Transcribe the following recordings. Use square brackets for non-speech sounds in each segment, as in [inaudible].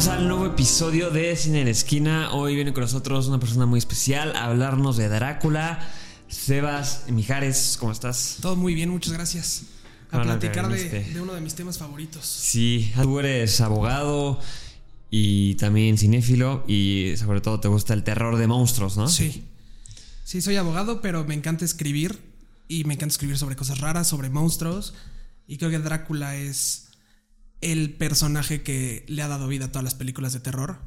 Bienvenidos al nuevo episodio de Cine en la Esquina. Hoy viene con nosotros una persona muy especial a hablarnos de Drácula. Sebas Mijares, ¿cómo estás? Todo muy bien, muchas gracias. A platicar de, uno de mis temas favoritos. Sí, tú eres abogado y también cinéfilo y sobre todo te gusta el terror de monstruos, ¿no? Sí. Sí, soy abogado, pero me encanta escribir y me encanta escribir sobre cosas raras, sobre monstruos. Y creo que Drácula es el personaje que le ha dado vida a todas las películas de terror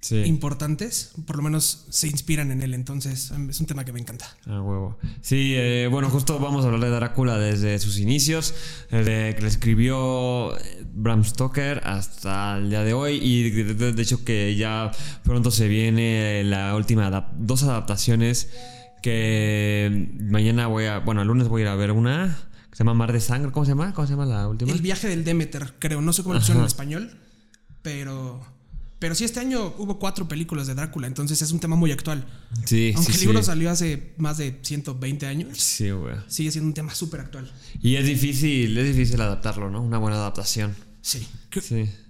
Sí. importantes. Por lo menos se inspiran en él, entonces em, es un tema que me encanta. Ah, huevo. Sí, eh, bueno, justo vamos a hablar de Drácula desde sus inicios, desde que le escribió eh, Bram Stoker hasta el día de hoy y de, hecho que ya pronto se viene la última, dos adaptaciones que mañana voy a, bueno, el lunes voy a ir a ver una se llama Mar de Sangre, ¿cómo se llama? ¿Cómo se llama la última? El viaje del Demeter, creo. No sé cómo lo pusieron en español, pero... Pero sí, este año hubo cuatro películas de Drácula, entonces es un tema muy actual. Sí, Aunque sí, el libro sí. salió hace más de 120 años, Sí, güey. sigue siendo un tema súper actual. Y es difícil, es difícil adaptarlo, ¿no? Una buena adaptación. Sí.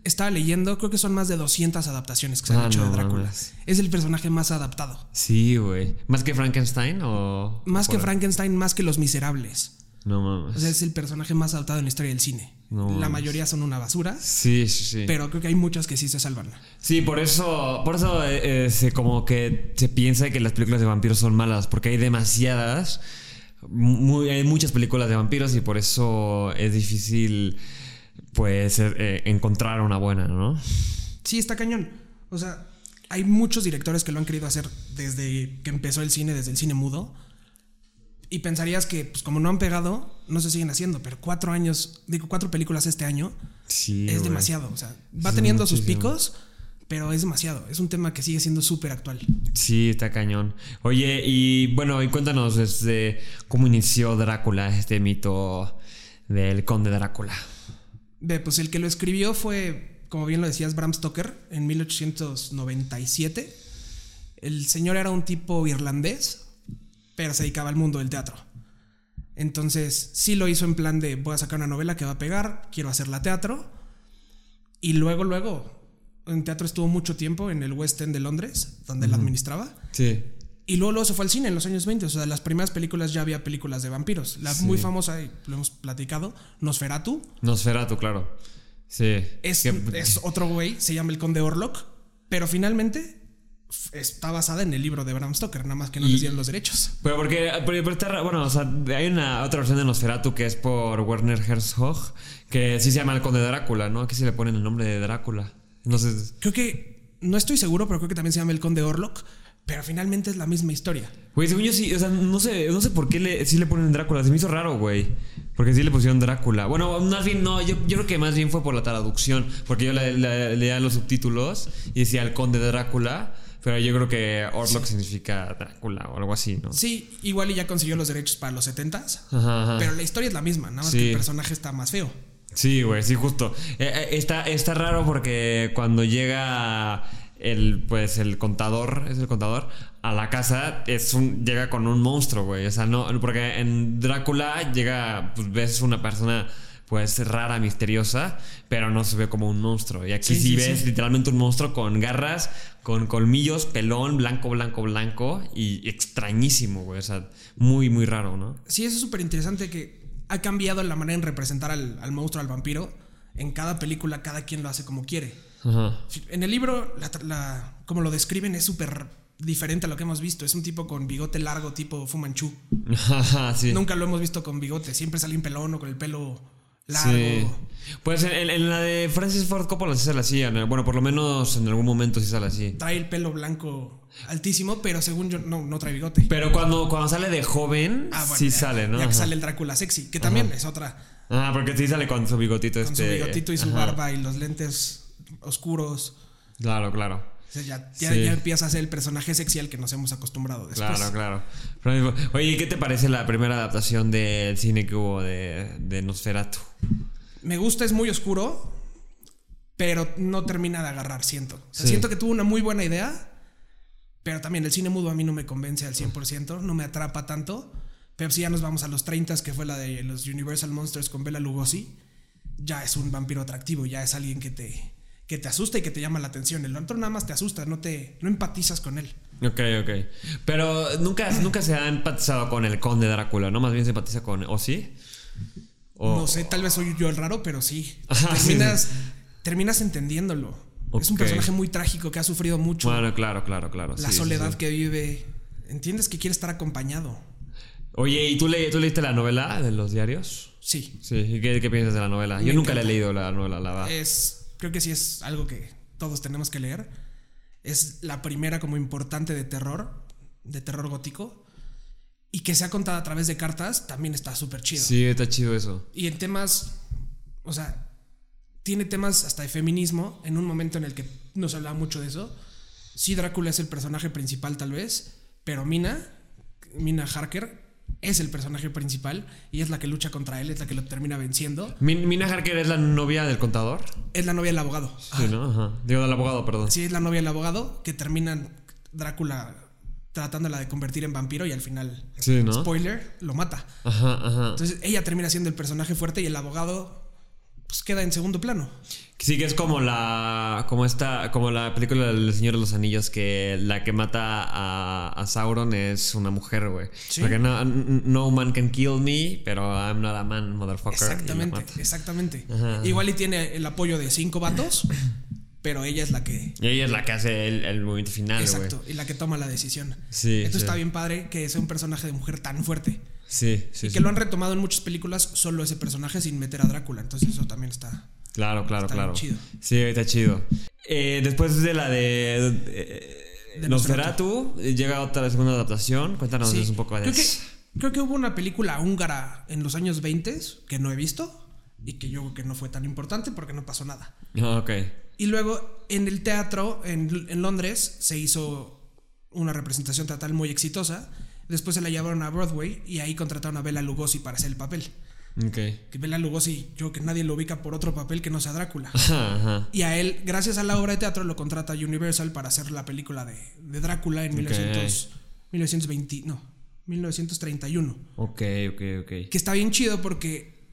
Estaba leyendo, creo que son más de 200 adaptaciones que se han Ah, hecho no de Drácula. mames. Es el personaje más adaptado. Sí, güey. ¿Más que Frankenstein o...? Más o que Frankenstein, más que Los Miserables. No mames. O sea, es el personaje más adaptado en la historia del cine. No la mames. mayoría son una basura, Sí, sí, sí. pero creo que hay muchas que sí se salvan. Sí, por eso, por eso eh, eh, se como que se piensa que las películas de vampiros son malas, porque hay demasiadas, muy, hay muchas películas de vampiros y por eso es difícil, pues, eh, encontrar una buena, ¿no? Sí, está cañón. O sea, hay muchos directores que lo han querido hacer desde que empezó el cine, desde el cine mudo. Y pensarías que, pues como no han pegado, no se siguen haciendo. Pero cuatro años, digo, cuatro películas este año Sí. es demasiado. O sea, va teniendo sus picos, pero es demasiado. Es un tema que sigue siendo súper actual. Sí, está cañón. Oye, y bueno, y cuéntanos desde cómo inició Drácula, este mito del conde Drácula. Ve, pues el que lo escribió fue, como bien lo decías, Bram Stoker en 1897. El señor era un tipo irlandés, pero se dedicaba al mundo del teatro. Entonces, sí lo hizo en plan de voy a sacar una novela que va a pegar, quiero hacerla teatro. Y luego, luego, en teatro estuvo mucho tiempo en el West End de Londres, donde la administraba. Sí. Y luego, luego se fue al cine en los años 20. O sea, las primeras películas ya había películas de vampiros. La muy famosa, y lo hemos platicado, Nosferatu. Nosferatu, claro. Sí. Es, es otro güey, se llama el Conde Orlok, pero finalmente está basada en el libro de Bram Stoker, nada más que no Y- les dieron los derechos. Pero porque, pero, pero está, bueno, o sea, hay una otra versión de Nosferatu que es por Werner Herzog, que sí se llama el Conde Drácula, ¿no? Aquí se le ponen el nombre de Drácula. Sé. Creo que, no estoy seguro, pero creo que también se llama el Conde Orlok, pero finalmente es la misma historia. Güey, según yo sí, o sea, no sé, no sé por qué le, sí le ponen Drácula. Se me hizo raro, güey. Porque sí le pusieron Drácula. Bueno, más bien, no, yo, yo creo que más bien fue por la traducción. Porque yo le- le- leía los subtítulos y decía el Conde de Drácula. Pero yo creo que Orlok significa Drácula o algo así, ¿no? Sí, igual y ya consiguió los derechos para los 70s, Ajá, ajá. pero la historia es la misma, nada más Sí. que el personaje está más feo. Sí, güey, sí, justo. Eh, eh, está, está raro porque cuando llega el, pues, el contador, es el contador, a la casa, es un, llega con un monstruo, güey. O sea, no, porque en Drácula llega, pues ves una persona, pues, rara, misteriosa, pero no se ve como un monstruo. Y aquí sí, Sí, sí, ves sí. literalmente un monstruo con garras, con colmillos, pelón, blanco, blanco, blanco, y extrañísimo, güey. O sea, muy, muy raro, ¿no? Sí, eso es súper interesante que ha cambiado la manera en representar al, al monstruo, al vampiro. En cada película, cada quien lo hace como quiere. Ajá. En el libro, la, la- como lo describen, es súper diferente a lo que hemos visto. Es un tipo con bigote largo, tipo Fumanchu. [laughs] Sí. Nunca lo hemos visto con bigote. Siempre sale un pelón o con el pelo largo. Sí. Pues en, la de Francis Ford Coppola sí sale así. en el- Bueno, por lo menos en algún momento sí sale así. Trae el pelo blanco altísimo, pero según yo, no, no trae bigote. Pero cuando, cuando sale de joven, Ah, bueno, sí ya- sale, ¿no? Ya que sale el Drácula sexy, que también es otra Ah, porque sí sale con su bigotito con este. su bigotito y su Ajá. barba y los lentes oscuros. Claro, claro. Ya, ya, Sí. ya empieza a ser el personaje sexy al que nos hemos acostumbrado después. Claro, claro. Pero, Oye, ¿y ¿qué te parece la primera adaptación del cine que hubo de, de Nosferatu? Me gusta, es muy oscuro, pero no termina de agarrar, siento. O sea, Sí. Siento que tuvo una muy buena idea, pero también el cine mudo a mí no me convence al 100%, no me atrapa tanto. Pero si ya nos vamos a los 30, que fue la de los Universal Monsters con Bela Lugosi, ya es un vampiro atractivo, ya es alguien que te, que te asusta y que te llama la atención. El otro nada más te asusta, no, te, no empatizas con él. Ok, ok. Pero nunca, nunca se ha empatizado con el conde Drácula, ¿no? Más bien se empatiza con. ¿O sí? O- No sé, tal vez soy yo el raro, pero sí. Ajá, [laughs] sí, terminas, terminas entendiéndolo. Es un personaje muy trágico que ha sufrido mucho. Bueno, claro, claro, claro. la sí, soledad sí. que vive. Entiendes que quiere estar acompañado. Oye, ¿y tú, le, tú leíste la novela de los diarios? Sí. Sí, ¿y qué, qué piensas de la novela? Yo nunca le he leído la novela, la verdad. Es. Creo que sí es algo que todos tenemos que leer. Es la primera como importante de terror. De terror gótico. Y que sea contada a través de cartas también está súper chido. Sí, está chido eso. Y en temas. O sea. Tiene temas hasta de feminismo. En un momento en el que no se hablaba mucho de eso. Sí, Drácula es el personaje principal, tal vez. Pero Mina. Mina Harker. Es el personaje principal. Y es la que lucha contra él. Es la que lo termina venciendo. Min- Mina Harker es la novia del contador. Es la novia del abogado. Sí, ¿no? Ajá. Digo, del abogado, perdón. Sí, es la novia del abogado. Que terminan Drácula tratándola de convertir en vampiro. Y al final. Sí, ¿no? Spoiler. Lo mata. Ajá, ajá. Entonces ella termina siendo el personaje fuerte. Y el abogado. Pues queda en segundo plano. Sí, que es como la. Como esta. Como la película del Señor de los Anillos, que la que mata a, a Sauron es una mujer, güey. Sí. Porque no, no man can kill me, pero I'm not a man, motherfucker. Exactamente, exactamente. Ajá. Igual y tiene el apoyo de cinco vatos, [clears throat] pero ella es la que. Y ella es la que hace el, el movimiento final, güey. Exacto, y la que toma la decisión. Sí, sí. está bien padre que sea un personaje de mujer tan fuerte. Sí, sí, Y sí. que lo han retomado en muchas películas solo ese personaje sin meter a Drácula. Entonces eso también está. Claro, claro, Está claro. chido. Sí, está chido. Eh, después de la de. eh, De Nosferatu, llega otra segunda adaptación. Cuéntanos Sí. un poco de creo que, eso. creo que hubo una película húngara en los años 20 que no he visto y que yo creo que no fue tan importante porque no pasó nada. Ah, ok. Y luego en el teatro en, en Londres se hizo una representación teatral muy exitosa. Después se la llevaron a Broadway y ahí contrataron a Bela Lugosi para hacer el papel. Ok. Que Bela Lugosi, yo que nadie lo ubica por otro papel que no sea Drácula. Ajá, [laughs] ajá. Y a él, gracias a la obra de teatro, lo contrata Universal para hacer la película de, de Drácula en 1900, 1920, no, 1931. Ok, ok, ok. Que está bien chido porque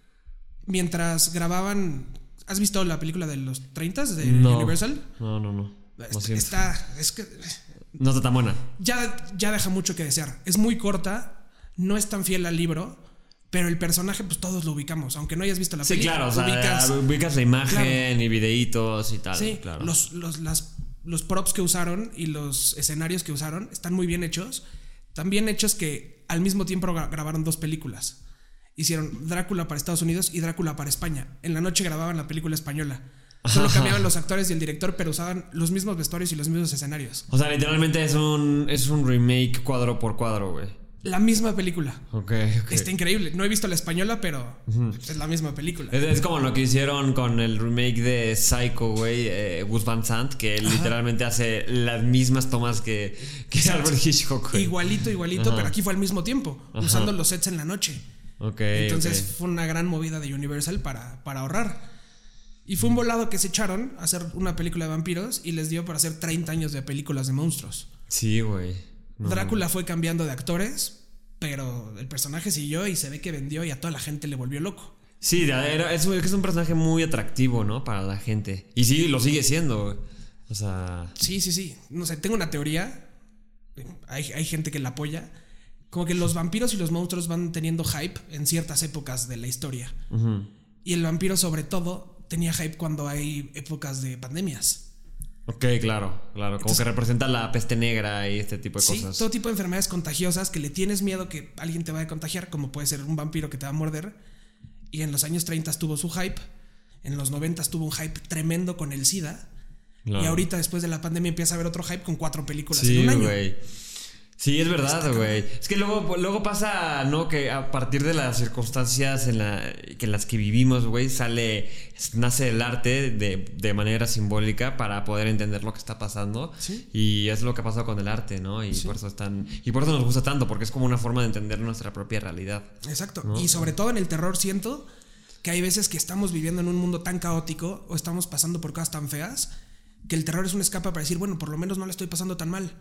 mientras grababan... ¿Has visto la película de los 30 de No. Universal? No, no, no. Está- es que No está tan buena. ya, ya deja mucho que desear. Es muy corta, no es tan fiel al libro, pero el personaje, pues todos lo ubicamos. Aunque no hayas visto la Sí, película, claro. O sea, ubicas. ubicas, la imagen y videitos y tal. sí, claro. los, los, las- los props que usaron y los escenarios que usaron están muy bien hechos. Tan bien hechos que al mismo tiempo gra- grabaron dos películas. Hicieron Drácula para Estados Unidos y Drácula para España. En la noche grababan la película española. Solo cambiaban los actores y el director, pero usaban los mismos vestuarios y los mismos escenarios. O sea, literalmente es un, es un remake cuadro por cuadro, güey. La misma película. Ok, ok. Está increíble. No he visto la española, pero es la misma película. Es, es como lo que hicieron con el remake de Psycho, güey, eh, Gus Van Sant, que literalmente hace las mismas tomas que, que Alfred Hitchcock, güey. Igualito, igualito, Ajá. pero aquí fue al mismo tiempo, Ajá. usando los sets en la noche. Ok, Entonces fue una gran movida de Universal para, para ahorrar. Y fue un volado que se echaron a hacer una película de vampiros y les dio para hacer 30 años de películas de monstruos. Sí, güey. No. Drácula fue cambiando de actores, pero el personaje siguió y se ve que vendió y a toda la gente le volvió loco. Sí, era- es, un- es un personaje muy atractivo, ¿no? Para la gente. Y sí, lo sigue siendo, güey. O sea... Sí, sí, sí. No sé, tengo una teoría. Hay, hay gente que la apoya. Como que los vampiros y los monstruos van teniendo hype en ciertas épocas de la historia. Y el vampiro, sobre todo, tenía hype cuando hay épocas de pandemias. Ok, claro, claro. Como Entonces- que representa la peste negra y este tipo de Sí, cosas. todo tipo de enfermedades contagiosas que le tienes miedo que alguien te vaya a contagiar, como puede ser un vampiro que te va a morder. Y en los años 30 tuvo su hype. En los 90 tuvo un hype tremendo con el SIDA. Claro. Y ahorita, después de la pandemia, empieza a haber otro hype con cuatro películas en un año. güey. Sí, es verdad, güey. Es que luego, luego pasa, ¿no? Que a partir de las circunstancias en, la, que en las que vivimos, güey, sale, nace el arte de, de, manera simbólica para poder entender lo que está pasando. Sí. Y es lo que ha pasado con el arte, ¿no? Y por eso están, y por eso nos gusta tanto, porque es como una forma de entender nuestra propia realidad. Exacto. Y sobre todo en el terror siento que hay veces que estamos viviendo en un mundo tan caótico o estamos pasando por cosas tan feas que el terror es un escape para decir, bueno, por lo menos no le estoy pasando tan mal.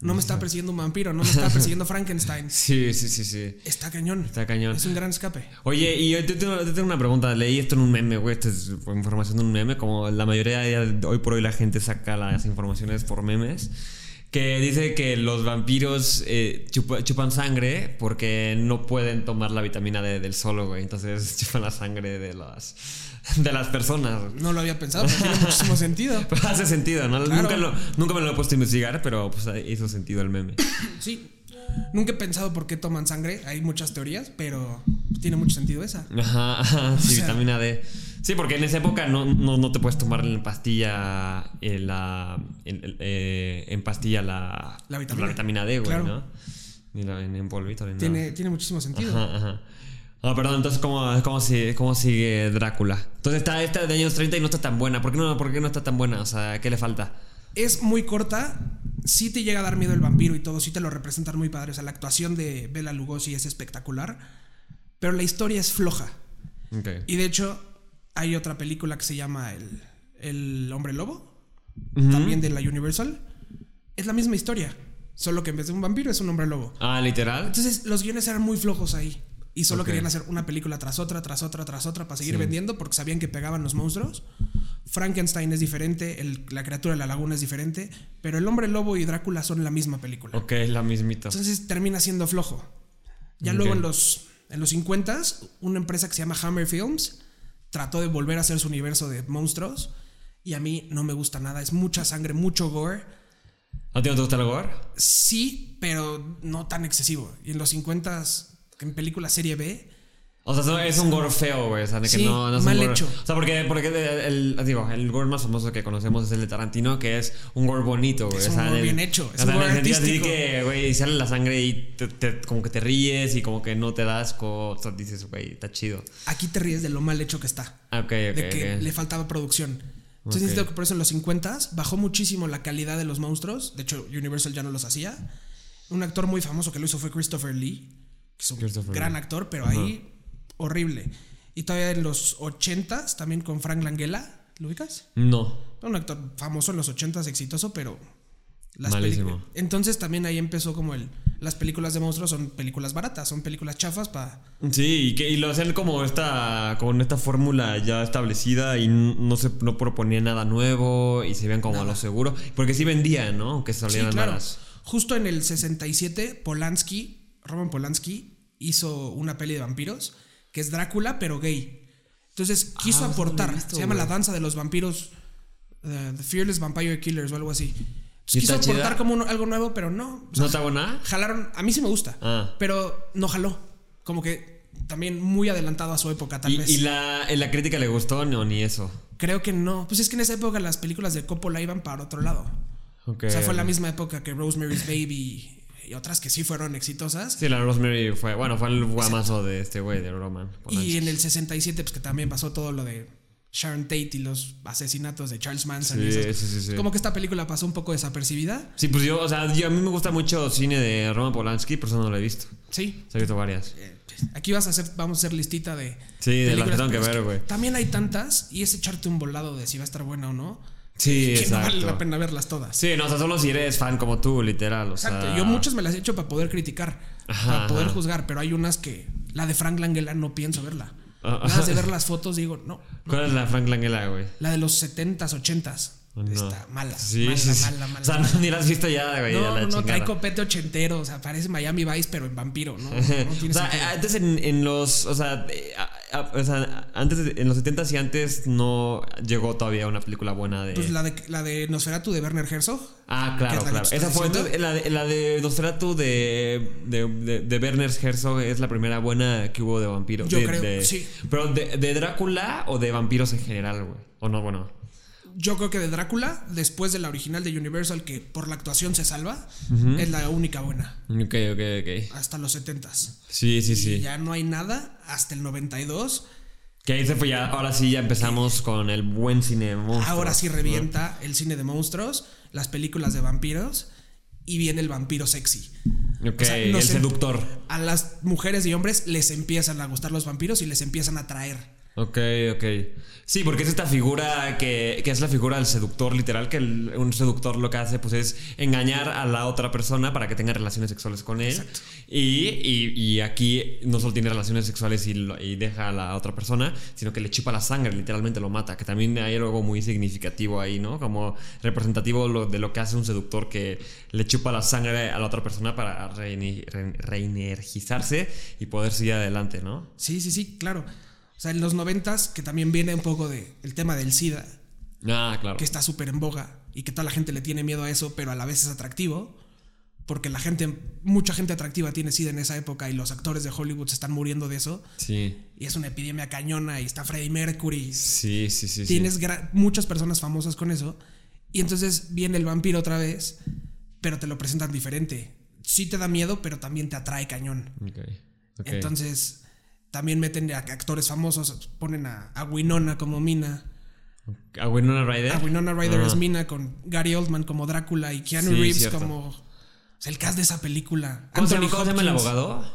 No me está persiguiendo un vampiro, no me está persiguiendo Frankenstein. [laughs] Sí, sí, sí, sí. Está cañón. Está cañón. Es un gran escape. Oye, y yo te tengo, te tengo una pregunta. Leí esto en un meme, güey. Esto es información de un meme. Como la mayoría de hoy por hoy la gente saca las informaciones por memes. Que dice que los vampiros eh, chupa- chupan sangre porque no pueden tomar la vitamina D del solo, güey. Entonces [laughs] chupan la sangre de las, de las personas. No lo había pensado, pero tiene muchísimo sentido. [laughs] Hace sentido, ¿no? Claro. Nunca, lo- nunca me lo he puesto a investigar, pero pues hizo sentido el meme. [coughs] Sí. Nunca he pensado por qué toman sangre. Hay muchas teorías, pero tiene mucho sentido esa. Ajá, [laughs] ajá, sí, sea- vitamina D. Sí, porque en esa época no, no, no te puedes tomar en pastilla eh, la, en, eh, en pastilla la, La vitamina. D, güey, Claro. ¿no? Ni la, en, en polvito, ni nada. Tiene, tiene muchísimo sentido. Ajá, ajá. Ah, perdón, entonces, ¿cómo, cómo, sigue, ¿cómo sigue Drácula? Entonces, está esta de años 30 y no está tan buena. ¿Por qué no, ¿Por qué no está tan buena? O sea, ¿qué le falta? Es muy corta. Sí te llega a dar miedo el vampiro y todo. Sí te lo representan muy padre. O sea, la actuación de Bela Lugosi es espectacular. Pero la historia es floja. Y de hecho, hay otra película que se llama El, el Hombre Lobo. También de la Universal. Es la misma historia. Solo que en vez de un vampiro es un hombre lobo. Ah, literal. Entonces los guiones eran muy flojos ahí. Y solo Ok. querían hacer una película tras otra, tras otra, tras otra para seguir Sí. vendiendo porque sabían que pegaban los monstruos. Frankenstein es diferente, el- la criatura de la laguna es diferente, pero el hombre lobo y Drácula son la misma película. Ok, la mismita. Entonces termina siendo flojo. Ya Ok. luego en los, en los 50 una empresa que se llama Hammer Films trató de volver a hacer su universo de monstruos y a mí no me gusta nada. Es mucha sangre, mucho gore. ¿A ti no te gusta el gore? Sí, pero no tan excesivo. Y en los 50 en película serie B, O sea, es un gore feo, güey. O sea, de que Sí, no, no es un mal gore- hecho. O sea, porque, porque el, digo, el gore más famoso que conocemos es el de Tarantino, que es un gore bonito, güey. Es o un sea, gore del- bien hecho, es o un sea, en gore el sentido que, güey, sale la sangre y te, te- como que te ríes y como que no te das asco. O sea, dices, güey, está chido. aquí te ríes de lo mal hecho que está. Ah, ok, ok, de que le faltaba producción. Entonces que por eso en los 50 bajó muchísimo la calidad de los monstruos. De hecho, Universal ya no los hacía. Un actor muy famoso que lo hizo fue Christopher Lee, que es un Christopher gran actor, pero ahí horrible. Y todavía en los 80 también con Frank Langella, ¿lo ubicas? No. Un actor famoso en los 80 exitoso, pero las Malísimo. Entonces también ahí empezó como el las películas de monstruos son películas baratas, son películas chafas para Sí, y, que, y lo hacían como esta, con esta fórmula ya establecida y no se no proponía nada nuevo y se veían como a lo seguro. Porque sí vendían, ¿no? Aunque Sí, salieran claro. Justo en el 67, Polanski, Roman Polanski, hizo una peli de vampiros que es Drácula, pero gay. Entonces quiso Ah, no aportar. visto, se llama. La danza de los vampiros, eh, The Fearless Vampire Killers o algo así. Entonces, ¿Y quiso aportar chida? como un- algo nuevo, pero no. O sea, ¿No está buena? jalaron. A mí sí me gusta, Ah. pero no jaló. Como que también muy adelantado a su época, tal ¿Y, vez. y la, en la crítica le gustó no, ni eso? Creo que no. Pues es que en esa época las películas de Coppola iban para otro lado. Ok. O sea, fue la misma época que Rosemary's Baby y otras que sí fueron exitosas. Sí, la Rosemary fue, bueno, fue el guamazo de este güey, de Roman. Y en el 67, pues que también pasó todo lo de Sharon Tate y los asesinatos de Charles Manson. y Sí, esas- sí, sí. Como que esta película pasó un poco desapercibida. Sí, pues yo, o sea, yo, a mí me gusta mucho cine de Roman Polanski, pero eso no lo he visto. Sí. Se he visto varias. Eh, Aquí vas a hacer, vamos a hacer listita de. Sí, de las que tengo que ver, güey. También hay tantas y es echarte un volado de si va a estar buena o no. Sí, [laughs] que no vale la pena verlas todas. Sí, no, o sea, solo si eres fan como tú, literal. O Exacto. sea, Yo muchas me las he hecho para poder criticar, Ajá, para poder ajá. juzgar, pero hay unas que. La de Frank Langella no pienso verla. Ah, Nada de ver las fotos digo, no. ¿Cuál es la Frank Langella, güey? La de los 70s, 80s. No. Está mala. Sí, mala, sí, sí. mala, mala, O sea, no, ni la has visto ya, güey. No, no, no, trae copete ochentero, o sea, parece Miami Vice, pero en vampiro, ¿no? No, [laughs] no tiene o sea, antes en, en los. O sea, a- a- o sea, antes, de- en los 70s y antes no llegó todavía una película buena de. Pues la de, la de Nosferatu de Werner Herzog. Ah, claro, es claro. Esa fue entonces, la de, la de Nosferatu de, de, de, de Werner Herzog es la primera buena que hubo de vampiros. Yo creo, sí. Pero de, de Drácula o de vampiros en general, güey. O no, bueno. Yo creo que de Drácula, después de la original de Universal, que por la actuación se salva, es la única buena. Ok, ok, ok. Hasta los 70s. Sí, sí, Y sí. ya no hay nada hasta el 92. Que ahí se fue ya, ahora sí ya empezamos con el buen cine de monstruos, Ahora sí ¿no? revienta el cine de monstruos, las películas de vampiros y viene el vampiro sexy. Ok, O sea, el seductor. A las mujeres y hombres les empiezan a gustar los vampiros y les empiezan a atraer. Ok, ok. Sí, porque es esta figura que, que es la figura del seductor, literal, que el- un seductor lo que hace pues es engañar a la otra persona para que tenga relaciones sexuales con él. Exacto. Y, y- y aquí no solo tiene relaciones sexuales y, lo- y deja a la otra persona, sino que le chupa la sangre, literalmente lo mata, que también hay algo muy significativo ahí, ¿no? Como representativo lo- de lo que hace un seductor que le chupa la sangre a la otra persona para re- reenergizarse y poder seguir adelante, ¿no? Sí, sí, sí, claro. O sea, en los noventas, que también viene un poco de el tema del SIDA, Ah, claro. que está súper en boga y que toda la gente le tiene miedo a eso, pero a la vez es atractivo. Porque la gente, mucha gente atractiva tiene SIDA en esa época y los actores de Hollywood se están muriendo de eso. Sí. Y es una epidemia cañona y está Freddie Mercury. Sí, sí, sí. Tienes muchas personas famosas con eso. Y entonces viene el vampiro otra vez, pero te lo presentan diferente. Sí te da miedo, pero también te atrae cañón. Entonces, también meten a actores famosos, ponen a, a Winona como Mina. ¿A Winona Ryder? A Winona Ryder Ah. es Mina con Gary Oldman como Drácula y Keanu Sí, Reeves cierto. como. o sea, el cast de esa película. ¿Cómo, Anthony cómo se llama el Hopkins, abogado?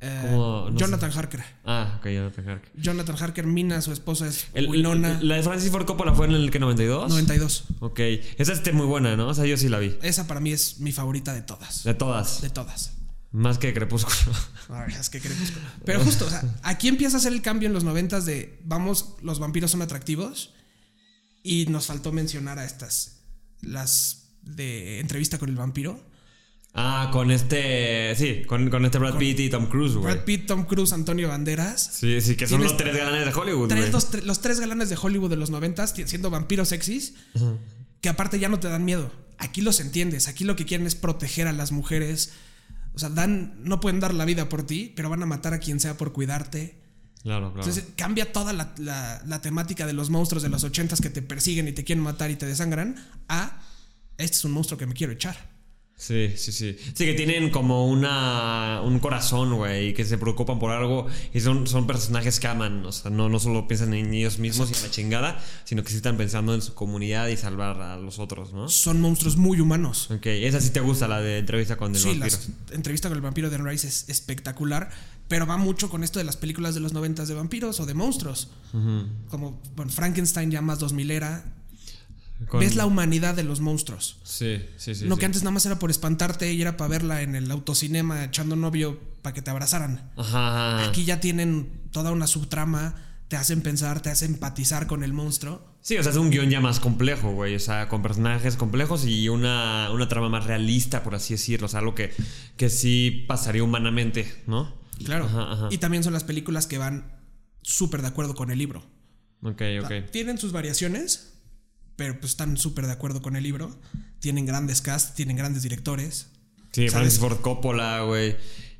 eh, Jonathan Harker. Ah, ok, Jonathan Harker. Jonathan Harker, Mina, su esposa es El- Winona. ¿La de Francis Ford Coppola fue en el que 92? 92. Ok. Esa es muy buena, ¿no? O sea, yo sí la vi. Esa para mí es mi favorita de todas. De todas. De todas. Más que Crepúsculo. [laughs] Ver, es que queremos. Pero justo, o sea, aquí empieza a hacer el cambio en los noventas de vamos, los vampiros son atractivos. Y nos faltó mencionar a estas. Las de entrevista con el vampiro. Ah, con este. Sí, con, con este Brad Pitt y Tom Cruise, güey. Brad Pitt, Tom Cruise, Antonio Banderas. Sí, sí, que son los tres galanes de Hollywood, Tres- güey. los, tre- los tres galanes de Hollywood de los noventas siendo vampiros sexys. Que aparte ya no te dan miedo. Aquí los entiendes. Aquí lo que quieren es proteger a las mujeres. O sea, dan, no pueden dar la vida por ti, pero van a matar a quien sea por cuidarte. Claro, claro. Entonces cambia toda la, la- la temática de los monstruos de los ochentas que te persiguen y te quieren matar y te desangran a este es un monstruo que me quiero echar. Sí, sí, sí. Sí, que tienen como una un corazón, güey, y que se preocupan por algo y son, son personajes que aman, o sea, no, no solo piensan en ellos mismos y en la chingada, sino que sí están pensando en su comunidad y salvar a los otros, ¿no? Son monstruos muy humanos. Ok, esa sí te gusta, la de entrevista con el Sí, vampiro. la entrevista con el vampiro de Anne Rice es espectacular, pero va mucho con esto de las películas de los noventas de vampiros o de monstruos. Como bueno, Frankenstein ya más 2000 era. Con- Ves la humanidad de los monstruos. Sí, sí, sí. no sí. que antes nada más era por espantarte y era para verla en el autocinema echando novio para que te abrazaran. Ajá, ajá. Aquí ya tienen toda una subtrama, te hacen pensar, te hacen empatizar con el monstruo. Sí, o sea, es un guion ya más complejo, güey. O sea, con personajes complejos y una, una trama más realista, por así decirlo. O sea, algo que, que sí pasaría humanamente, ¿no? Claro. Ajá. Y también son las películas que van súper de acuerdo con el libro. Ok, ok. Tienen sus variaciones, pero pues están súper de acuerdo con el libro. Tienen grandes cast, tienen grandes directores. Sí, ¿sabes? Francis Ford Coppola, güey.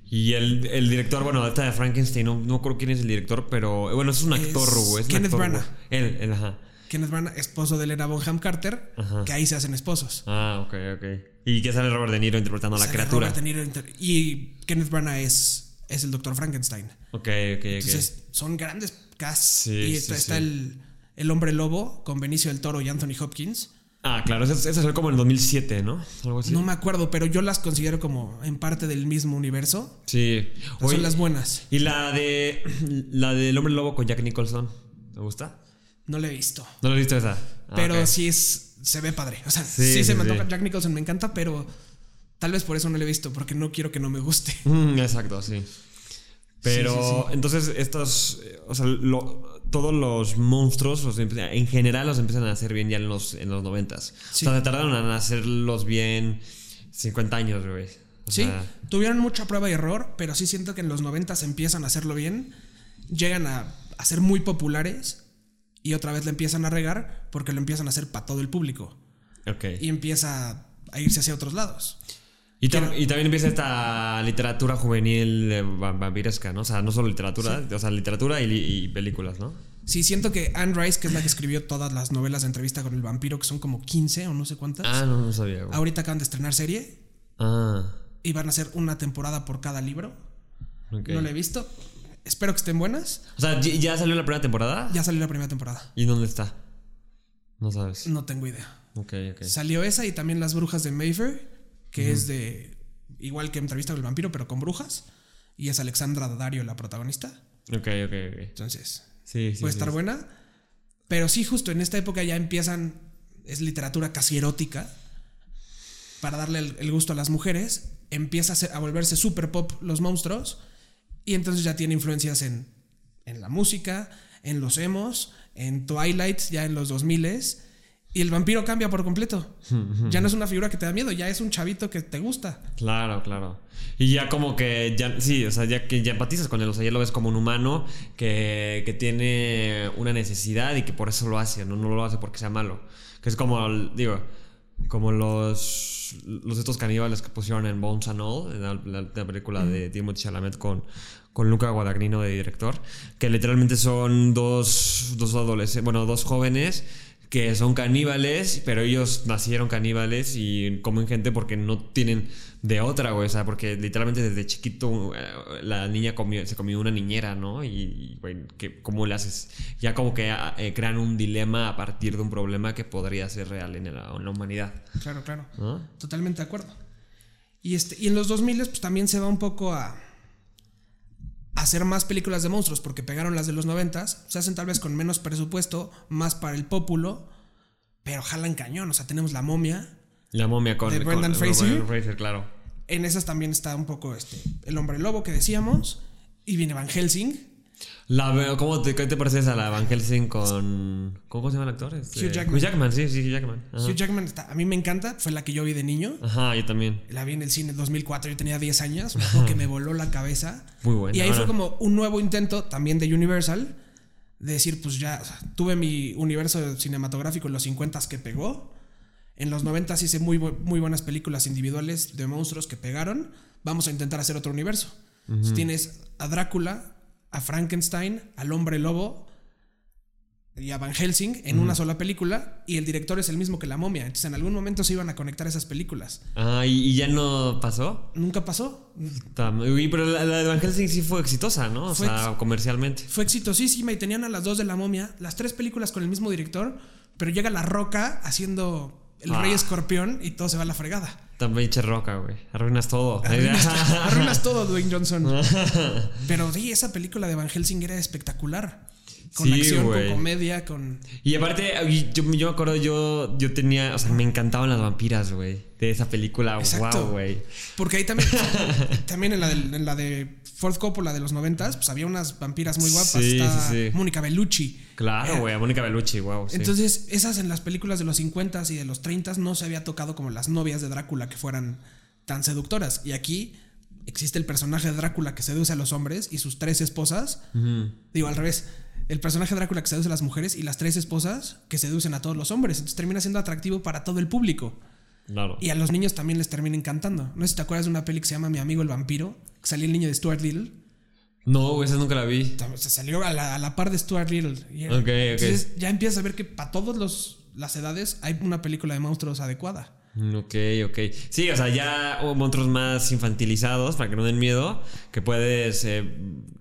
Y el, el director, bueno, esta de Frankenstein, no, no creo quién es el director, pero bueno, es un actor, güey. Kenneth Branagh. Él, él, ajá. Kenneth Branagh, esposo de Elena Bonham Carter, Ajá. que ahí se hacen esposos. Ah, ok, ok. Y que sale Robert De Niro interpretando a la criatura. Robert De Niro y Kenneth Branagh es, es el doctor Frankenstein. Ok, ok, ok. Entonces, son grandes casts. Sí, y sí, está, está el, el hombre lobo con Benicio del Toro y Anthony Hopkins. Ah, claro, ese salió como en el 2007, ¿no? Algo así. No me acuerdo, pero yo las considero como en parte del mismo universo. Sí. Oye, son las buenas. Y la de. [clears throat] La del hombre lobo con Jack Nicholson. ¿Te gusta? No la he visto. ¿No lo has visto esa? Ah, pero sí es. Se ve padre. O sea, Sí, sí, sí, se me sí. antoja. Jack Nicholson me encanta, pero tal vez por eso no la he visto, porque no quiero que no me guste. Mm, exacto, sí. Pero entonces estos, eh, o sea, lo- todos los monstruos los en general los empiezan a hacer bien ya en los, en los noventas. Sí. O sea, se tardaron en hacerlos bien 50 años, güey. O Sí, sea, tuvieron mucha prueba y error, pero sí siento que en los 90 empiezan a hacerlo bien. Llegan a, a ser muy populares y otra vez le empiezan a regar porque lo empiezan a hacer para todo el público. ok. Y empieza a irse hacia otros lados. Y, tam- y también empieza esta literatura juvenil eh, va- vampiresca, ¿no? O sea, no solo literatura, o sea, literatura y, películas, ¿no? Sí, siento que Anne Rice, que es la que escribió todas las novelas de entrevista con el vampiro, que son como 15 o no sé cuántas. Ah, no, no sabía, güey. Ahorita acaban de estrenar serie Ah, y van a hacer una temporada por cada libro. No la he visto. Espero que estén buenas. O sea, ¿ya- ¿ya salió la primera temporada? Ya salió la primera temporada. ¿Y dónde está? No sabes. No tengo idea. Ok, ok. Salió esa y también Las Brujas de Mayfair, que es de. Igual que Entrevista con el vampiro, pero con brujas. Y es Alexandra Daddario la protagonista. Ok, ok, ok. Entonces, Sí, sí. puede sí, estar buena. Pero sí, justo en esta época ya empiezan. Es literatura casi erótica. Para darle el, el gusto a las mujeres. Empieza a, ser- a volverse super pop los monstruos. Y entonces ya tiene influencias en, en la música, en los emos, en Twilight, ya en los 2000 Y el vampiro cambia por completo. Ya no es una figura que te da miedo, ya es un chavito que te gusta. Claro, claro. Y ya como que ya, sí, o sea, ya que ya empatizas con él, o sea, ya lo ves como un humano que, que tiene una necesidad y que por eso lo hace, no, no lo hace porque sea malo. Que es como, digo, como los, los estos caníbales que pusieron en Bones and All, en la, la- la película de Timothy Chalamet con, con Luca Guadagnino de director, que literalmente son dos, dos adolescentes, bueno, dos jóvenes que son caníbales, pero ellos nacieron caníbales y comen gente porque no tienen de otra, güey. O sea, porque literalmente desde chiquito eh, la niña comió, se comió una niñera, ¿no? Y, güey, que, ¿cómo le haces? Ya como que eh, crean un dilema a partir de un problema que podría ser real en la, en la humanidad, Claro, claro. ¿no? Totalmente de acuerdo. Y, este, y en los 2000 pues también se va un poco a hacer más películas de monstruos, porque pegaron las de los 90 se hacen tal vez con menos presupuesto, más para el pópulo, pero jalan cañón. O sea, tenemos La Momia. La momia con... ¿De Brendan con Fraser? Brendan Fraser, claro. En esas también está un poco este, El Hombre Lobo que decíamos, y viene Van Helsing. La, ¿cómo te, ¿Qué te pareces a la Van Helsing con... ¿Cómo se llama el actor? Este, Hugh Jackman. Hugh Jackman, sí, sí, Hugh Jackman. Ajá. Hugh Jackman está, a mí me encanta, fue la que yo vi de niño. Ajá, yo también. La vi en el cine en 2004, yo tenía 10 años, me [laughs] acuerdo que me voló la cabeza. Muy buena. Y ahí fue como un nuevo intento también de Universal de decir, pues ya o sea, tuve mi universo cinematográfico en los 50 que pegó. En los 90 hice muy, muy buenas películas individuales de monstruos que pegaron. Vamos a intentar hacer otro universo. Entonces tienes a Drácula, a Frankenstein, al hombre lobo y a Van Helsing en una sola película. Y el director es el mismo que la momia. Entonces en algún momento se iban a conectar esas películas. Ah, ¿y, ya no pasó? Nunca pasó. Pero la, la de Van Helsing sí fue exitosa, ¿no? O Fue sea, comercialmente. Fue exitosísima y tenían a las dos de la momia, las tres películas con el mismo director, pero llega La Roca haciendo el Ah. Rey Escorpión y todo se va a la fregada. También pinche roca, güey. Arruinas todo. Arruinas, [laughs] arruinas todo, Dwayne Johnson. [laughs] Pero sí, esa película de Van Helsing era espectacular. Con Sí, acción, con comedia, con. Y aparte, yo, yo me acuerdo, yo, yo tenía, o sea, me encantaban las vampiras, güey. De esa película, Exacto. wow, güey. Porque ahí también, [laughs] también en la, de, en la de Ford Coppola de los noventas, pues había unas vampiras muy guapas. Sí, Está sí, sí. Mónica Bellucci. Claro, Eh, güey, a Mónica Bellucci, wow. Entonces, esas en las películas de los 50 y de los 30 no se había tocado como las novias de Drácula que fueran tan seductoras. Y aquí existe el personaje de Drácula que seduce a los hombres y sus tres esposas. Digo, al revés. El personaje de Drácula que seduce a las mujeres y las tres esposas que seducen a todos los hombres. Entonces termina siendo atractivo para todo el público. Claro. Y a los niños también les termina encantando. No sé si te acuerdas de una peli que se llama Mi amigo el vampiro, que salía el niño de Stuart Little. No, esa nunca la vi. Se salió a la, a la par de Stuart Little. Y. Entonces ya empiezas a ver que para todas las edades hay una película de monstruos adecuada. Ok, ok. Sí, o sea, ya monstruos más infantilizados para que no den miedo, que puedes, eh,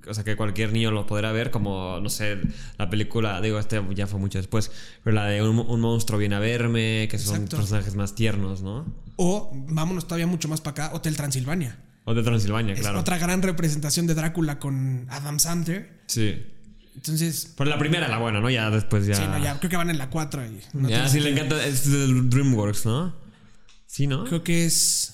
o sea, que cualquier niño lo podrá ver, como, no sé, la película, digo, este ya fue mucho después, pero la de Un, un monstruo viene a verme, que son Exacto. personajes más tiernos, ¿no? O vámonos todavía mucho más para acá, Hotel Transilvania. De Transilvania, Es claro. otra gran representación de Drácula con Adam Sandler. Sí. Entonces, Pero la primera, la buena, ¿no? Ya después ya. sí, no, ya creo que van en la 4 y no ya, sí, le encanta. Es del DreamWorks, ¿no? Sí, ¿no? Creo que es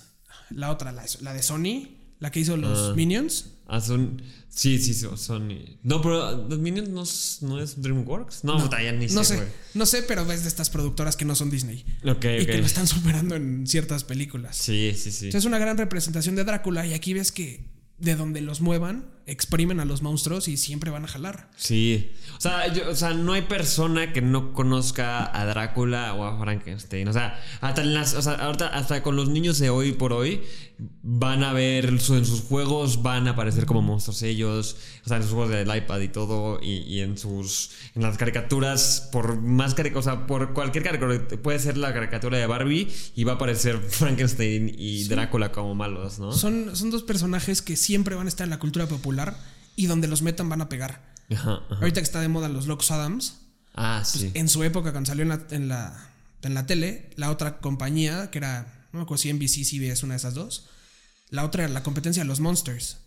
la otra, la, la de Sony, la que hizo los Ah. Minions. Ah, son. Sí, sí, son. Sony. No, pero los Minions no, es- no es DreamWorks. No, ya ni No sé, no sé, pero ves de estas productoras que no son Disney Ok, y que lo están superando en ciertas películas. Sí, sí, sí. Entonces es una gran representación de Drácula y aquí ves que de donde los muevan exprimen a los monstruos y siempre van a jalar. Sí. O sea, yo- o sea, no hay persona que no conozca a Drácula o a Frankenstein. O sea, hasta, en las, o sea, hasta con los niños de hoy por hoy van a ver su- en sus juegos, van a aparecer como monstruos ellos. O sea, en sus juegos del iPad y todo. Y, y en sus. En las caricaturas, por más caricatura, o sea, por cualquier caricatura. Puede ser la caricatura de Barbie y va a aparecer [laughs] Frankenstein y Drácula como malos, ¿no? Son, son dos personajes que siempre van a estar en la cultura popular y donde los metan van a pegar. Ajá, ajá. Ahorita que está de moda los Locos Adams, Ah, sí. en su época cuando salió en la, en la, en la tele, la otra compañía, que era, no me acuerdo si NBC, CBS, una de esas dos, la otra era la competencia de los Monsters.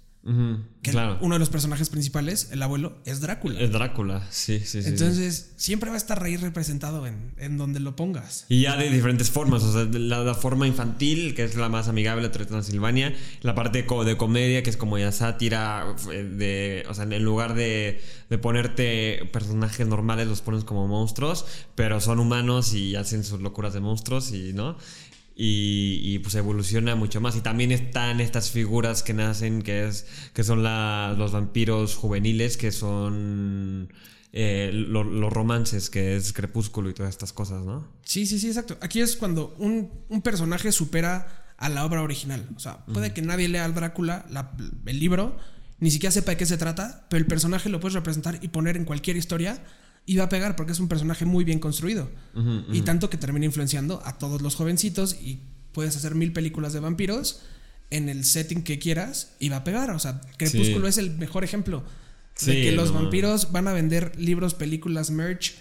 Que claro. uno de los personajes principales, el abuelo, es Drácula. Es Drácula, sí, sí, sí. Entonces, siempre va a estar ahí representado en, en donde lo pongas. Y ya de diferentes formas, o sea, de la, la forma infantil, que es la más amigable de Transilvania, la parte co- de comedia, que es como ya sátira, eh, de, o sea, en lugar de, de ponerte personajes normales, los pones como monstruos, pero son humanos y hacen sus locuras de monstruos y, ¿no? Y, y, pues evoluciona mucho más. Y también están estas figuras que nacen, que, es, que son la- los vampiros juveniles, que son eh, lo- los romances, que es Crepúsculo y todas estas cosas, ¿no? Sí, sí, sí, exacto. Aquí es cuando un, un personaje supera a la obra original. O sea, puede que nadie lea al Drácula, la- el libro, ni siquiera sepa de qué se trata, pero el personaje lo puedes representar y poner en cualquier historia y va a pegar porque es un personaje muy bien construido. Y tanto que termina influenciando a todos los jovencitos y puedes hacer mil películas de vampiros en el setting que quieras y va a pegar. O sea, Crepúsculo Sí. es el mejor ejemplo de que los no. vampiros van a vender libros, películas, merch,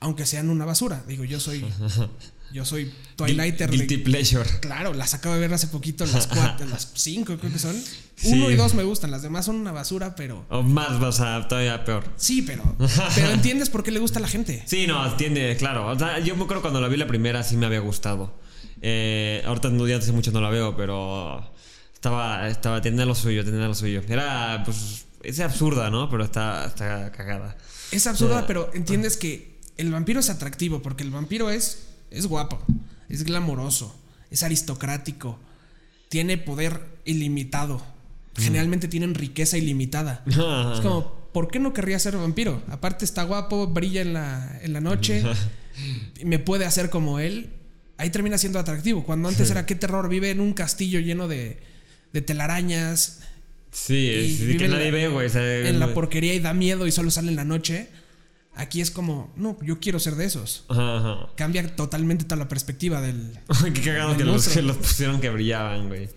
aunque sean una basura. Digo, yo soy, [laughs] yo soy Twilighter. Guilty de- pleasure. claro, las acabo de ver hace poquito, las [laughs] cuatro, las cinco creo que son. Sí. Uno y dos me gustan, las demás son una basura, pero O más, o sea, todavía peor. sí, pero, [laughs] pero entiendes por qué le gusta a la gente. Sí, no, entiende, claro. O sea, yo me acuerdo cuando la vi la primera sí me había gustado. Eh, ahorita no, hace mucho no la veo, pero estaba, estaba, tenía lo suyo, tenía lo suyo. Era, pues, es absurda, ¿no? Pero está, está cagada. Es absurda, Ah. pero entiendes que el vampiro es atractivo porque el vampiro es, es guapo, es glamoroso, es aristocrático, tiene poder ilimitado. Generalmente tienen riqueza ilimitada. [laughs] Es como, ¿por qué no querría ser vampiro? Aparte está guapo, brilla en la, en la noche, [laughs] me puede hacer como él. Ahí termina siendo atractivo. Cuando antes era qué terror, vive en un castillo lleno de, de telarañas, Sí, vive que nadie ve, güey. o sea, en la porquería y da miedo y solo sale en la noche. Aquí es como, no, yo quiero ser de esos. Ajá, ajá. Cambia totalmente toda la perspectiva del. [laughs] Qué cagado que los, que los pusieron que brillaban, güey.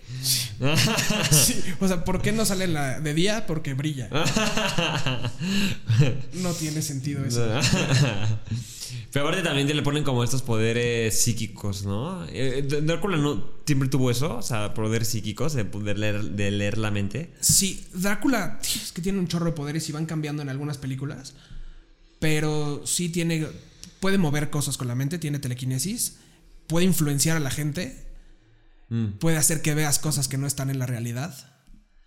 [laughs] Sí, o sea, ¿por qué no sale la de día? Porque brilla. [laughs] No tiene sentido eso. Pero aparte también te le ponen como estos poderes psíquicos, ¿no? Eh, Drácula no siempre tuvo eso, o sea, poderes psíquicos, de poder leer, de leer la mente. Sí, Drácula es que tiene un chorro de poderes y van cambiando en algunas películas. Pero sí tiene. Puede mover cosas con la mente, tiene telequinesis. Puede influenciar a la gente. Mm, Puede hacer que veas cosas que no están en la realidad.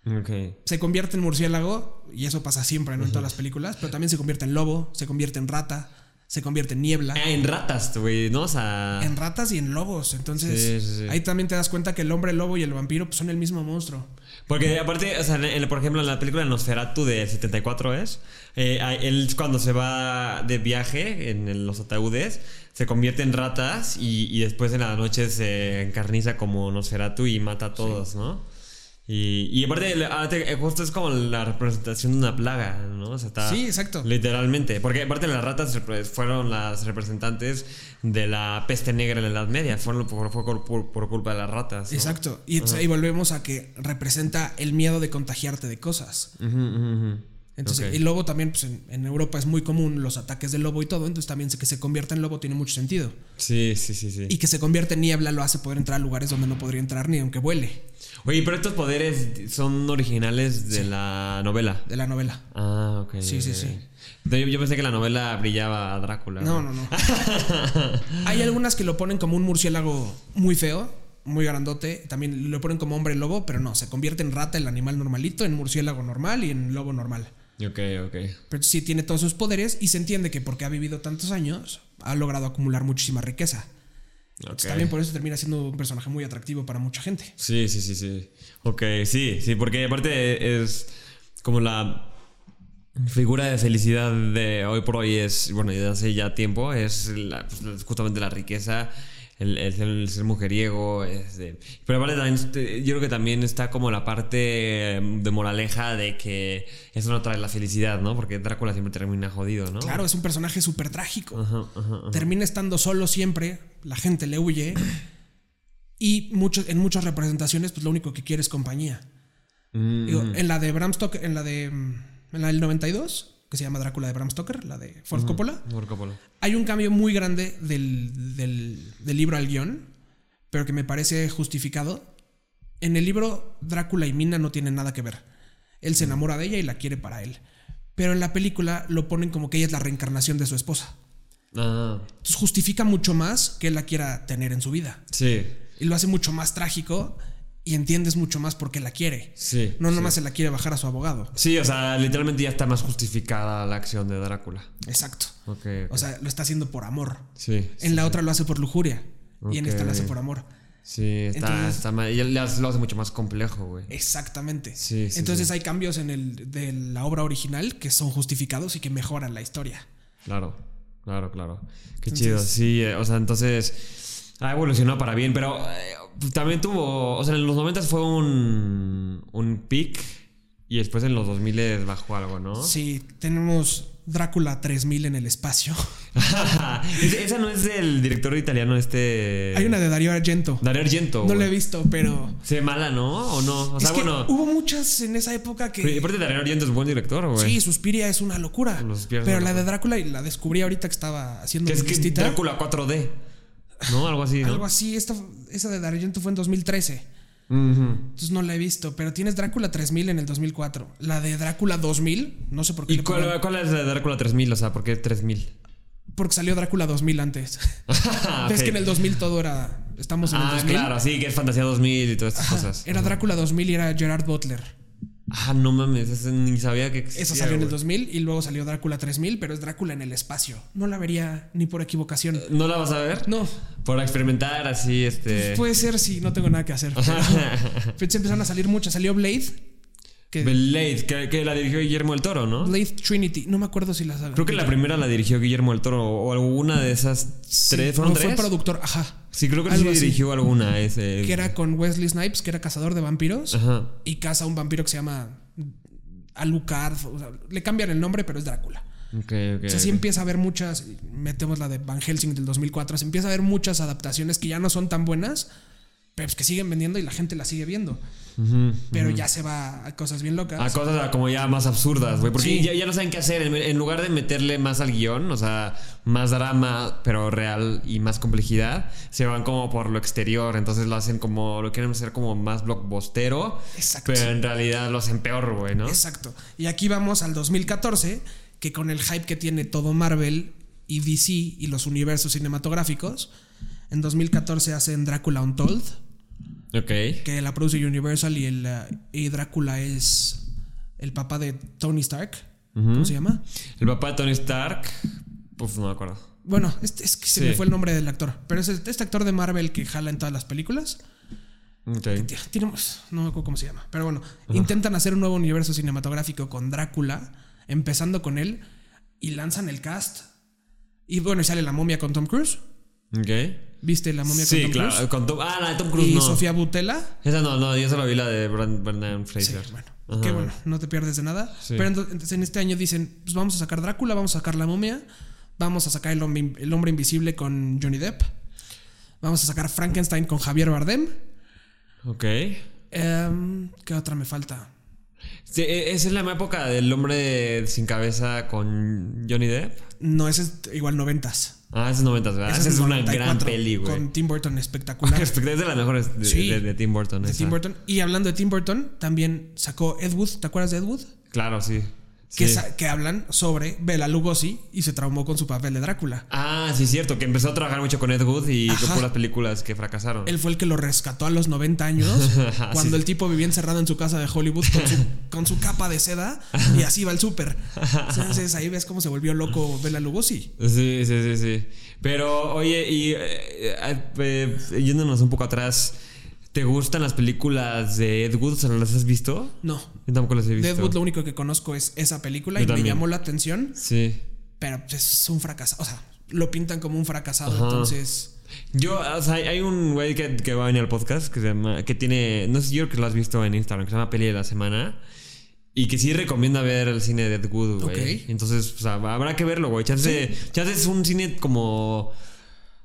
ok. se convierte en murciélago, y eso pasa siempre, ¿no? En todas las películas, pero también se convierte en lobo, se convierte en rata, se convierte en niebla, Ah, en ratas, güey, ¿no? O sea. en ratas y en lobos. Entonces, Sí, sí, sí. ahí también te das cuenta que el hombre lobo y el vampiro pues, son el mismo monstruo. Porque aparte, o sea, en- por ejemplo, en la película Nosferatu de 74 es, eh, él cuando se va de viaje en, los ataúdes, se convierte en ratas y, y después en la noche se encarniza como Nosferatu y mata a todos, ¿no? Y, y aparte, ah, eh, justo es como la representación de una plaga, ¿no? O sea, está Sí, exacto. Literalmente. Porque aparte las ratas fueron las representantes de la peste negra en la Edad Media. Fueron fue por, por- por culpa de las ratas. ¿no? Exacto. Y entonces ahí volvemos a que representa el miedo de contagiarte de cosas. Ujú, ujú, ujú. Entonces, Ok. el lobo también, pues en, en Europa es muy común los ataques del lobo y todo, entonces también que se convierta en lobo tiene mucho sentido. Sí, sí, sí, sí. Y que se convierta en niebla lo hace poder entrar a lugares donde no podría entrar ni aunque vuele, Oye, pero estos poderes son originales de la novela. de la novela. Ah, ok. Sí, sí, sí. Yo, yo pensé que la novela brillaba a Drácula. No, no, no. [laughs] Hay algunas que lo ponen como un murciélago muy feo, muy grandote. También lo ponen como hombre lobo, pero no, se convierte en rata el animal normalito, en murciélago normal y en lobo normal. Ok, ok. Pero sí tiene todos sus poderes y se entiende que porque ha vivido tantos años, ha logrado acumular muchísima riqueza. ok. También por eso termina siendo un personaje muy atractivo para mucha gente. Sí, sí, sí, sí. Ok, sí, sí, porque aparte es como la figura de felicidad de hoy por hoy es, bueno, desde hace ya tiempo, es la- pues, justamente la riqueza, el, el ser, el ser mujeriego. pero aparte también, yo creo que también está como la parte eh, de moraleja de que eso no trae la felicidad, ¿no? Porque Drácula siempre termina jodido, ¿no? Claro, es un personaje súper trágico. Ajá, ajá, ajá. Termina estando solo siempre, la gente le huye. Y muchos, en muchas representaciones, pues lo único que quiere es compañía. Mm, Digo, en la de Bram Stoker, en la de. mm, En la del 92, que se llama Drácula de Bram Stoker, la de Ford Coppola, hay un cambio muy grande del, del- del libro al guion, pero que me parece justificado. En el libro, Drácula y Mina no tienen nada que ver. Él se enamora de ella y la quiere para él. Pero en la película lo ponen como que ella es la reencarnación de su esposa. Ah, Entonces justifica mucho más que él la quiera tener en su vida. sí, Y lo hace mucho más trágico y entiendes mucho más por qué la quiere. sí. No sí. nomás se la quiere bajar a su abogado. Sí, o sea, literalmente ya está más justificada la acción de Drácula. Exacto. Ok. ok. O sea, lo está haciendo por amor. sí. En la otra lo hace por lujuria. Y en esta lo hace por amor. Sí, está, Entonces- está mal. Y él lo hace mucho más complejo, güey. Exactamente. Sí, sí, Entonces sí. hay cambios en el de la obra original que son justificados y que mejoran la historia. Claro, claro, claro. Qué Entonces- chido. Sí, eh, o sea, entonces ha evolucionado para bien, pero eh, también tuvo, o sea, en los 90 fue un, un peak y después en los 2000 bajó algo, ¿no? Sí, tenemos Drácula 3000 en el espacio. [laughs] Esa no es del director italiano este... Hay una de Dario Argento. Dario Argento. No la he visto, pero Se mala, ¿no? ¿O no? O sea, es que bueno... hubo muchas en esa época pero que aparte Dario Argento es buen director, güey. Sí, Suspiria es una locura. Pero la de. Drácula y la descubrí ahorita que estaba haciendo Que es que. Drácula 4D. ¿No? Algo así, ¿no? Algo así, esta, esa de Argento fue en 2013. Ujú. Entonces no la he visto, pero tienes Drácula 3000 en el 2004. La de Drácula 2000, no sé por qué. ¿Y cuál, cuál es la de Drácula 3000? O sea, ¿por qué 3000? Porque salió Drácula 2000 antes. [laughs] Ok. que en el 2000 todo era. Estamos en el Ah, 2000. claro, sí, que es Fantasía 2000 y todas estas Ajá, cosas. Era Drácula 2000 y era Gerard Butler. Ah, no mames, ese ni sabía que existía. Esa salió en el güey. 2000 y luego salió Drácula 3000, pero es Drácula en el espacio. No la vería ni por equivocación. ¿No la vas a ver? No, Por experimentar así, este. puede ser si no tengo nada que hacer. [laughs] Pero, pero se empezaron a salir muchas. Salió Blade, que Blade, que, que la dirigió Guillermo del Toro, ¿no? Blade Trinity. No me acuerdo si la saben. Creo que la primera la dirigió Guillermo del Toro o alguna de esas tres. ¿Fueron Fue tres? productor, ajá. Sí, creo que Algo sí así. dirigió alguna. Ese. Que era con Wesley Snipes, que era cazador de vampiros. Ajá. Y caza un vampiro que se llama Alucard. o sea, le cambian el nombre, pero es Drácula. Ok, ok. O sea, sí empieza a haber muchas. Metemos la de Van Helsing del 2004. Se empieza a ver muchas adaptaciones que ya no son tan buenas, pero pues que siguen vendiendo y la gente las sigue viendo. Pero ya se va a cosas bien locas. A cosas como ya más absurdas, güey. Porque Sí. ya, ya no saben qué hacer. En, en lugar de meterle más al guion, o sea, más drama, pero real y más complejidad, se van como por lo exterior. Entonces lo hacen como, lo quieren hacer como más blockbustero. Exacto. Pero en realidad lo hacen peor, güey, ¿no? Exacto. Y aquí vamos al 2014, que con el hype que tiene todo Marvel y DC y los universos cinematográficos, en 2014 hacen Drácula Untold, Que la produce Universal y, el, y Drácula es el papá de Tony Stark. ¿Cómo se llama? El papá de Tony Stark, pues no me acuerdo. Bueno, es que se Sí. me fue el nombre del actor, pero es este actor de Marvel que jala en todas las películas. Ok. Tiene- tiene- no me acuerdo cómo se llama, pero bueno, intentan hacer un nuevo universo cinematográfico con Drácula, empezando con él, y lanzan el cast. Y bueno, y sale la momia con Tom Cruise. Ok. ¿Viste la momia Sí, con Tom claro. Cruise? Con Tom- ah, la de Tom Cruise y no. Sofía Butela. Esa no, no, yo solo vi la de Brendan Sí, Fraser. bueno, Ajá. qué bueno, no te pierdes de nada. Sí. Pero ento- entonces en este año dicen, pues vamos a sacar Drácula, vamos a sacar la momia, vamos a sacar el hombre, el hombre invisible con Johnny Depp, vamos a sacar Frankenstein con Javier Bardem. Ok. Em, ¿Qué otra me falta? Sí, e- esa es la época del hombre sin cabeza con Johnny Depp. No, ese es igual noventas. Ah, es 90, ¿verdad? Ese Esa es una gran 94, peli, güey. Con Tim Burton [laughs] espectacular. Es de las mejores de, Sí. de- de Tim Burton. de esa. Tim Burton. Y hablando de Tim Burton, también sacó Ed Wood. ¿Te acuerdas de Ed Wood? Claro, sí. Que, Sí. que hablan sobre Bela Lugosi y se traumó con su papel de Drácula. Ah, sí, cierto, que empezó a trabajar mucho con Ed Wood y con puras películas que fracasaron. Él fue el que lo rescató a los 90 años, [laughs] cuando Sí. el tipo vivía encerrado en su casa de Hollywood con su, [laughs] con su capa de seda y así iba al súper. Entonces ahí ves cómo se volvió loco Bela Lugosi. Sí, sí, sí, sí. Pero, oye, y eh, eh, eh, yéndonos un poco atrás, ¿Te gustan las películas de Ed Wood? O sea, ¿no las has visto? No. Yo tampoco las he visto. Deadwood lo único que conozco es esa película Yo y también. me llamó la atención, Sí. pero pues, es un fracasado. O sea, lo pintan como un fracasado, Ajá. entonces... Yo, o sea, hay- un güey que, que va a venir al podcast que se llama, que tiene, no sé, yo creo que lo has visto en Instagram, que se llama Peli de la Semana. Y que sí recomienda ver el cine de Ed Wood, güey. Ok. Entonces, o sea, habrá que verlo, güey. Chance, chance es un cine como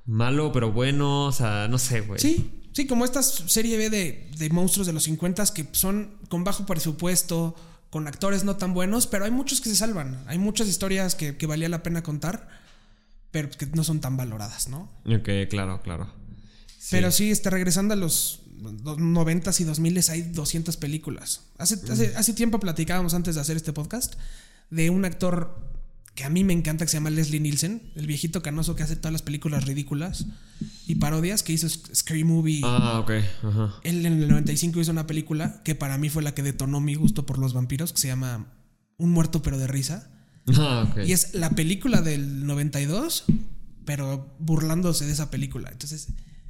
malo, pero bueno. O sea, no sé, güey. Sí, sí, como esta serie B de, de monstruos de los 50 que son con bajo presupuesto, con actores no tan buenos, pero hay muchos que se salvan. Hay muchas historias que, que valía la pena contar, pero que no son tan valoradas, ¿no? Ok, claro, claro. Sí. Pero sí, este, regresando a los 90s y 2000 hay 200 películas. Hace, hace, hace tiempo platicábamos antes de hacer este podcast de un actor que a mí me encanta que se llama Leslie Nielsen, el viejito canoso que hace todas las películas ridículas y parodias que hizo Sc- Scary Movie. Ah, ok. Él en el 95 hizo una película que para mí fue la que detonó mi gusto por los vampiros, que se llama Un muerto pero de risa. Ah, ok. Y es la película del 92, pero burlándose de esa película. Entonces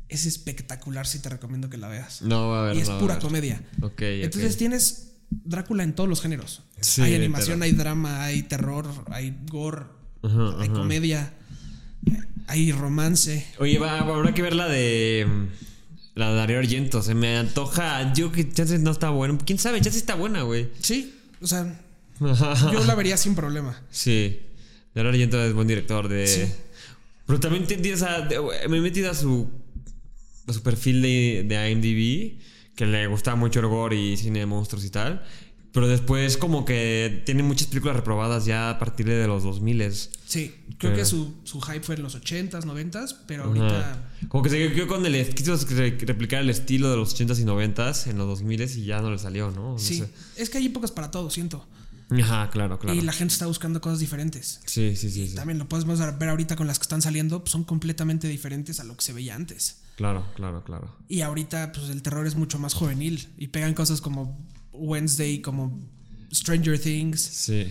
es espectacular, sí te recomiendo que la veas. No, va a ver. y es no pura comedia. Ok, ok. Entonces tienes Drácula en todos los géneros. Sí, hay animación, hay drama, hay terror, hay gore, Ajá, hay ajá. comedia, hay romance. Oye, va, habrá que ver la de. mm, La de Darío Argento. Se me antoja. Yo que chance no está buena. ¿Quién sabe? Chance está buena, güey. Sí, o sea, yo la vería sin problema. Sí. Darío Argento es buen director de. Sí. Pero también te- me he metido a su. A su perfil de, de IMDb. Que le gusta mucho el gore y cine de monstruos y tal. Pero después, como que tiene muchas películas reprobadas ya a partir de los 2000 Sí, creo Pero- que su, su hype fue en los 80s, 90s, pero ahorita... Como que se quedó con el. Quiso re- replicar el estilo de los 80s y 90s en los 2000 y ya no le salió, ¿no? No Sí, sé. es que hay épocas para todo, siento. Ajá, claro, claro. Y la gente está buscando cosas diferentes. Sí, sí, sí. sí. También lo podemos ver ahorita con las que están saliendo, pues son completamente diferentes a lo que se veía antes. Claro, claro, claro. Y ahorita, pues el terror es mucho más juvenil y pegan cosas como Wednesday, como Stranger Things. Sí.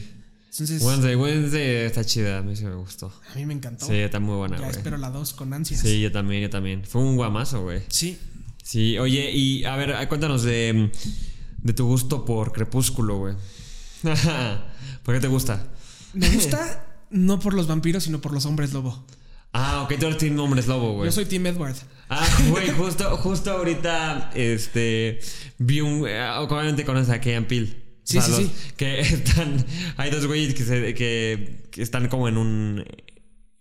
Entonces, Wednesday, Wednesday está chida, a mí sí me gustó. a mí me encantó. Sí, está muy buena, ya güey. espero la 2 con ansias. Sí, yo también, yo también. Fue un guamazo, güey. Sí. Sí, oye, y a ver, cuéntanos de, de tu gusto por Crepúsculo, güey. [laughs] ¿Por qué te gusta? Me gusta no por los vampiros, sino por los hombres lobo. Ah, ok, tú eres Team Hombres Lobo, güey. Yo soy Tim Edward. Ah, güey, justo, justo ahorita, este, vi un, eh, obviamente conoces a Kean Peel. Sí, sí, sí. Que [laughs] están, hay dos güeyes que, se, que, que están como en un,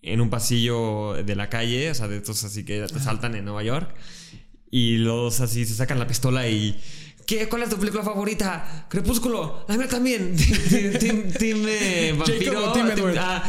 en un pasillo de la calle, o sea, de estos así que te saltan en Nueva York. Y los así se sacan la pistola y... ¿Qué? ¿Cuál es tu película favorita? Crepúsculo. La mía también. [laughs] Team, team, team, eh, vampiro. Jacob Team Edward. ah,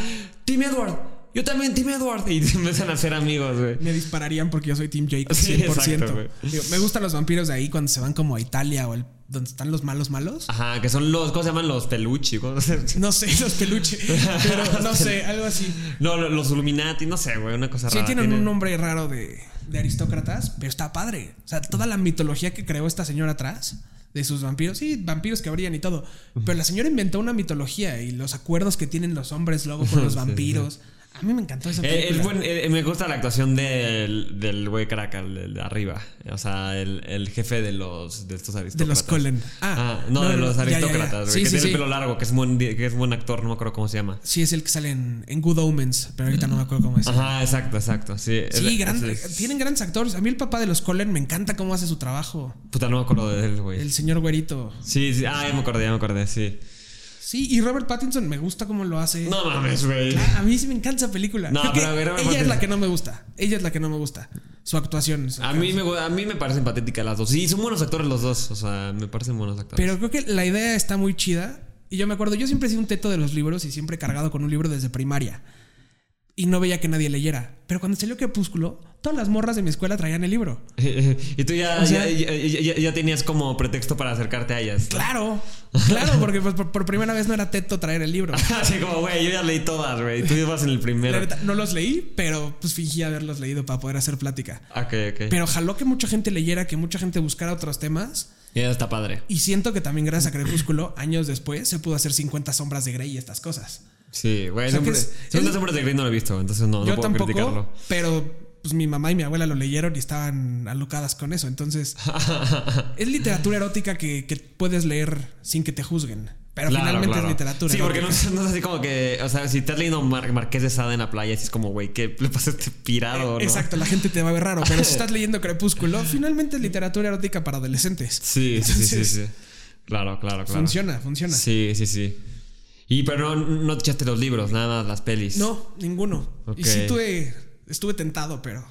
Team Edward. Yo también, Team Edward. Y [laughs] se empiezan a hacer amigos, güey. Me dispararían porque yo soy Team Sí, 100%. exacto, güey. Digo, me gustan los vampiros de ahí cuando se van como a Italia o el- donde están los malos malos. Ajá, que son los, ¿cómo se llaman? Los peluchi. ¿cómo se- No sé, los peluches. Pero [laughs] no sé, algo así. No, lo- los Illuminati, no sé, güey, una cosa Sí, rara. tienen tienen. un nombre raro de, de aristócratas, pero está padre. O sea, toda la mitología que creó esta señora atrás de sus vampiros. Sí, vampiros que brillan y todo. Pero la señora inventó una mitología y los acuerdos que tienen los hombres lobo con [laughs] los Sí, vampiros. A mí me encantó esa Eh, película. es buen- eh, me gusta la actuación del, del güey crack, el, de arriba. O sea, el, el jefe de los de estos de aristócratas. los Cullen. Ah, no, de los ya, ya, ya. aristócratas. Sí, que sí, tiene sí. el pelo largo, que es, buen, que es buen actor, no me acuerdo cómo se llama. Sí, es el que sale en, en Good Omens, pero ahorita no me acuerdo cómo es. Ajá, exacto, exacto. Sí, Sí, es- gran- es- tienen grandes actores. A mí el papá de los Cullen me encanta cómo hace su trabajo. Puta, no me acuerdo de él, güey. El señor güerito. Sí, sí. Ah, ya me acordé, ya me acordé, sí. Sí, y Robert Pattinson me gusta cómo lo hace. No mames, güey. Ah, a mí sí me encanta esa película. No, pero a ver, Robert ella es la que no me gusta. Ella es la que no me gusta. Su actuación. su A mí, me, a mí me parecen patéticas las dos. Sí, son buenos actores los dos. O sea, me parecen buenos actores. Pero creo que la idea está muy chida. Y yo me acuerdo, yo siempre he sido un teto de los libros y siempre he cargado con un libro desde primaria. Y no veía que nadie leyera. Pero cuando salió Crepúsculo, todas las morras de mi escuela traían el libro. [laughs] y tú ya, O sea- ya, ya- ya- tenías como pretexto para acercarte a ellas. Claro, [laughs] claro, porque pues, por, por primera vez no era teto traer el libro. [laughs] Así como, güey, yo ya leí todas, güey. Tú ibas en el La primero. no los leí, pero pues fingí haberlos leído para poder hacer plática. Ok, ok. Pero jaló que mucha gente leyera, que mucha gente buscara otros temas. ya está padre. Y siento que también gracias a Crepúsculo, años después, se pudo hacer 50 sombras de Grey y estas cosas. Sí, güey. O sea, siempre- es- de Grey no lo he visto, entonces no, no puedo tampoco, criticarlo. pero pues mi mamá y mi abuela lo leyeron y estaban alocadas con eso. Entonces, [laughs] es literatura erótica que, que puedes leer sin que te juzguen. Pero Claro, finalmente claro. es literatura. Sí, porque no, es así como que. O sea, si te has leído Mar- Marqués de Sade en la playa, así es como, güey, ¿qué le pasa a este pirado, no? Exacto, la gente te va a ver raro. Pero si estás [laughs] leyendo Crepúsculo, finalmente es literatura erótica para adolescentes. Sí, sí, sí, sí. Claro, claro, claro. Funciona, funciona. Sí, sí, sí. Y pero no, no te echaste los libros, nada más las pelis. No, ninguno. Y sí tuve, estuve tentado, pero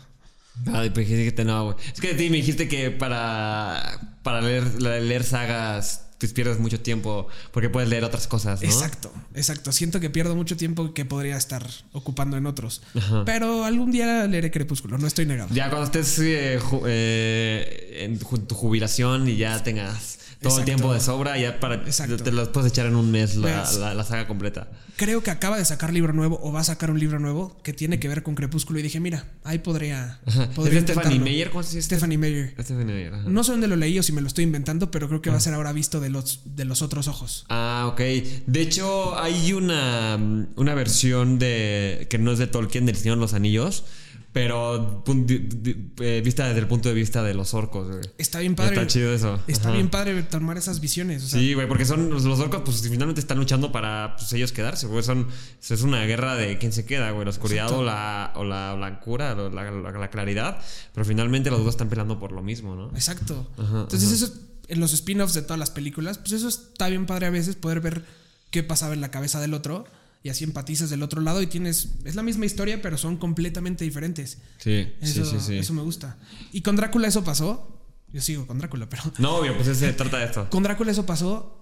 Ay, pues dijiste que te no, güey. Es que a ti me dijiste que para, para leer, leer sagas pues pierdes mucho tiempo porque puedes leer otras cosas, ¿no? exacto, exacto. Siento que pierdo mucho tiempo que podría estar ocupando en otros. Ajá. Pero algún día leeré Crepúsculo, no estoy negado. Ya cuando estés eh, ju- eh, en tu jubilación y ya tengas todo el tiempo de sobra, ya para Exacto. te las puedes echar en un mes la, la- la saga completa. Creo que acaba de sacar libro nuevo o va a sacar un libro nuevo que tiene que ver con Crepúsculo y dije, mira, ahí podría, podría ¿Es de Stephanie. Meyer? ¿Cómo se dice? Stephanie Meyer. Stephanie Meyer, ajá. No sé dónde lo leí o si me lo estoy inventando, pero creo que va a ser ahora visto de los, de los otros ojos. Ah, ok. De hecho, hay una, una versión de que no es de Tolkien, del Señor de los Anillos, pero eh, vista desde el punto de vista de los orcos, güey. Está bien padre. Está chido eso. Está Ajá. bien padre tomar esas visiones. o sea, Sí, güey, porque son los, los orcos, pues finalmente están luchando para pues, ellos quedarse, güey. Son, es una guerra de quién se queda, güey, la oscuridad o la, o la blancura, o la, la- la claridad. Pero finalmente los dos están peleando por lo mismo, ¿no? Exacto. Ajá, Entonces, eso en los spin-offs de todas las películas, pues eso está bien padre a veces poder ver qué pasaba en la cabeza del otro y así empatizas del otro lado y tienes. Es la misma historia, pero son completamente diferentes. Sí, Eso, sí, sí, sí. eso me gusta. Y con Drácula eso pasó. Yo sigo con Drácula, pero. No, obvio, pues se trata de esto. [laughs] Con Drácula eso pasó.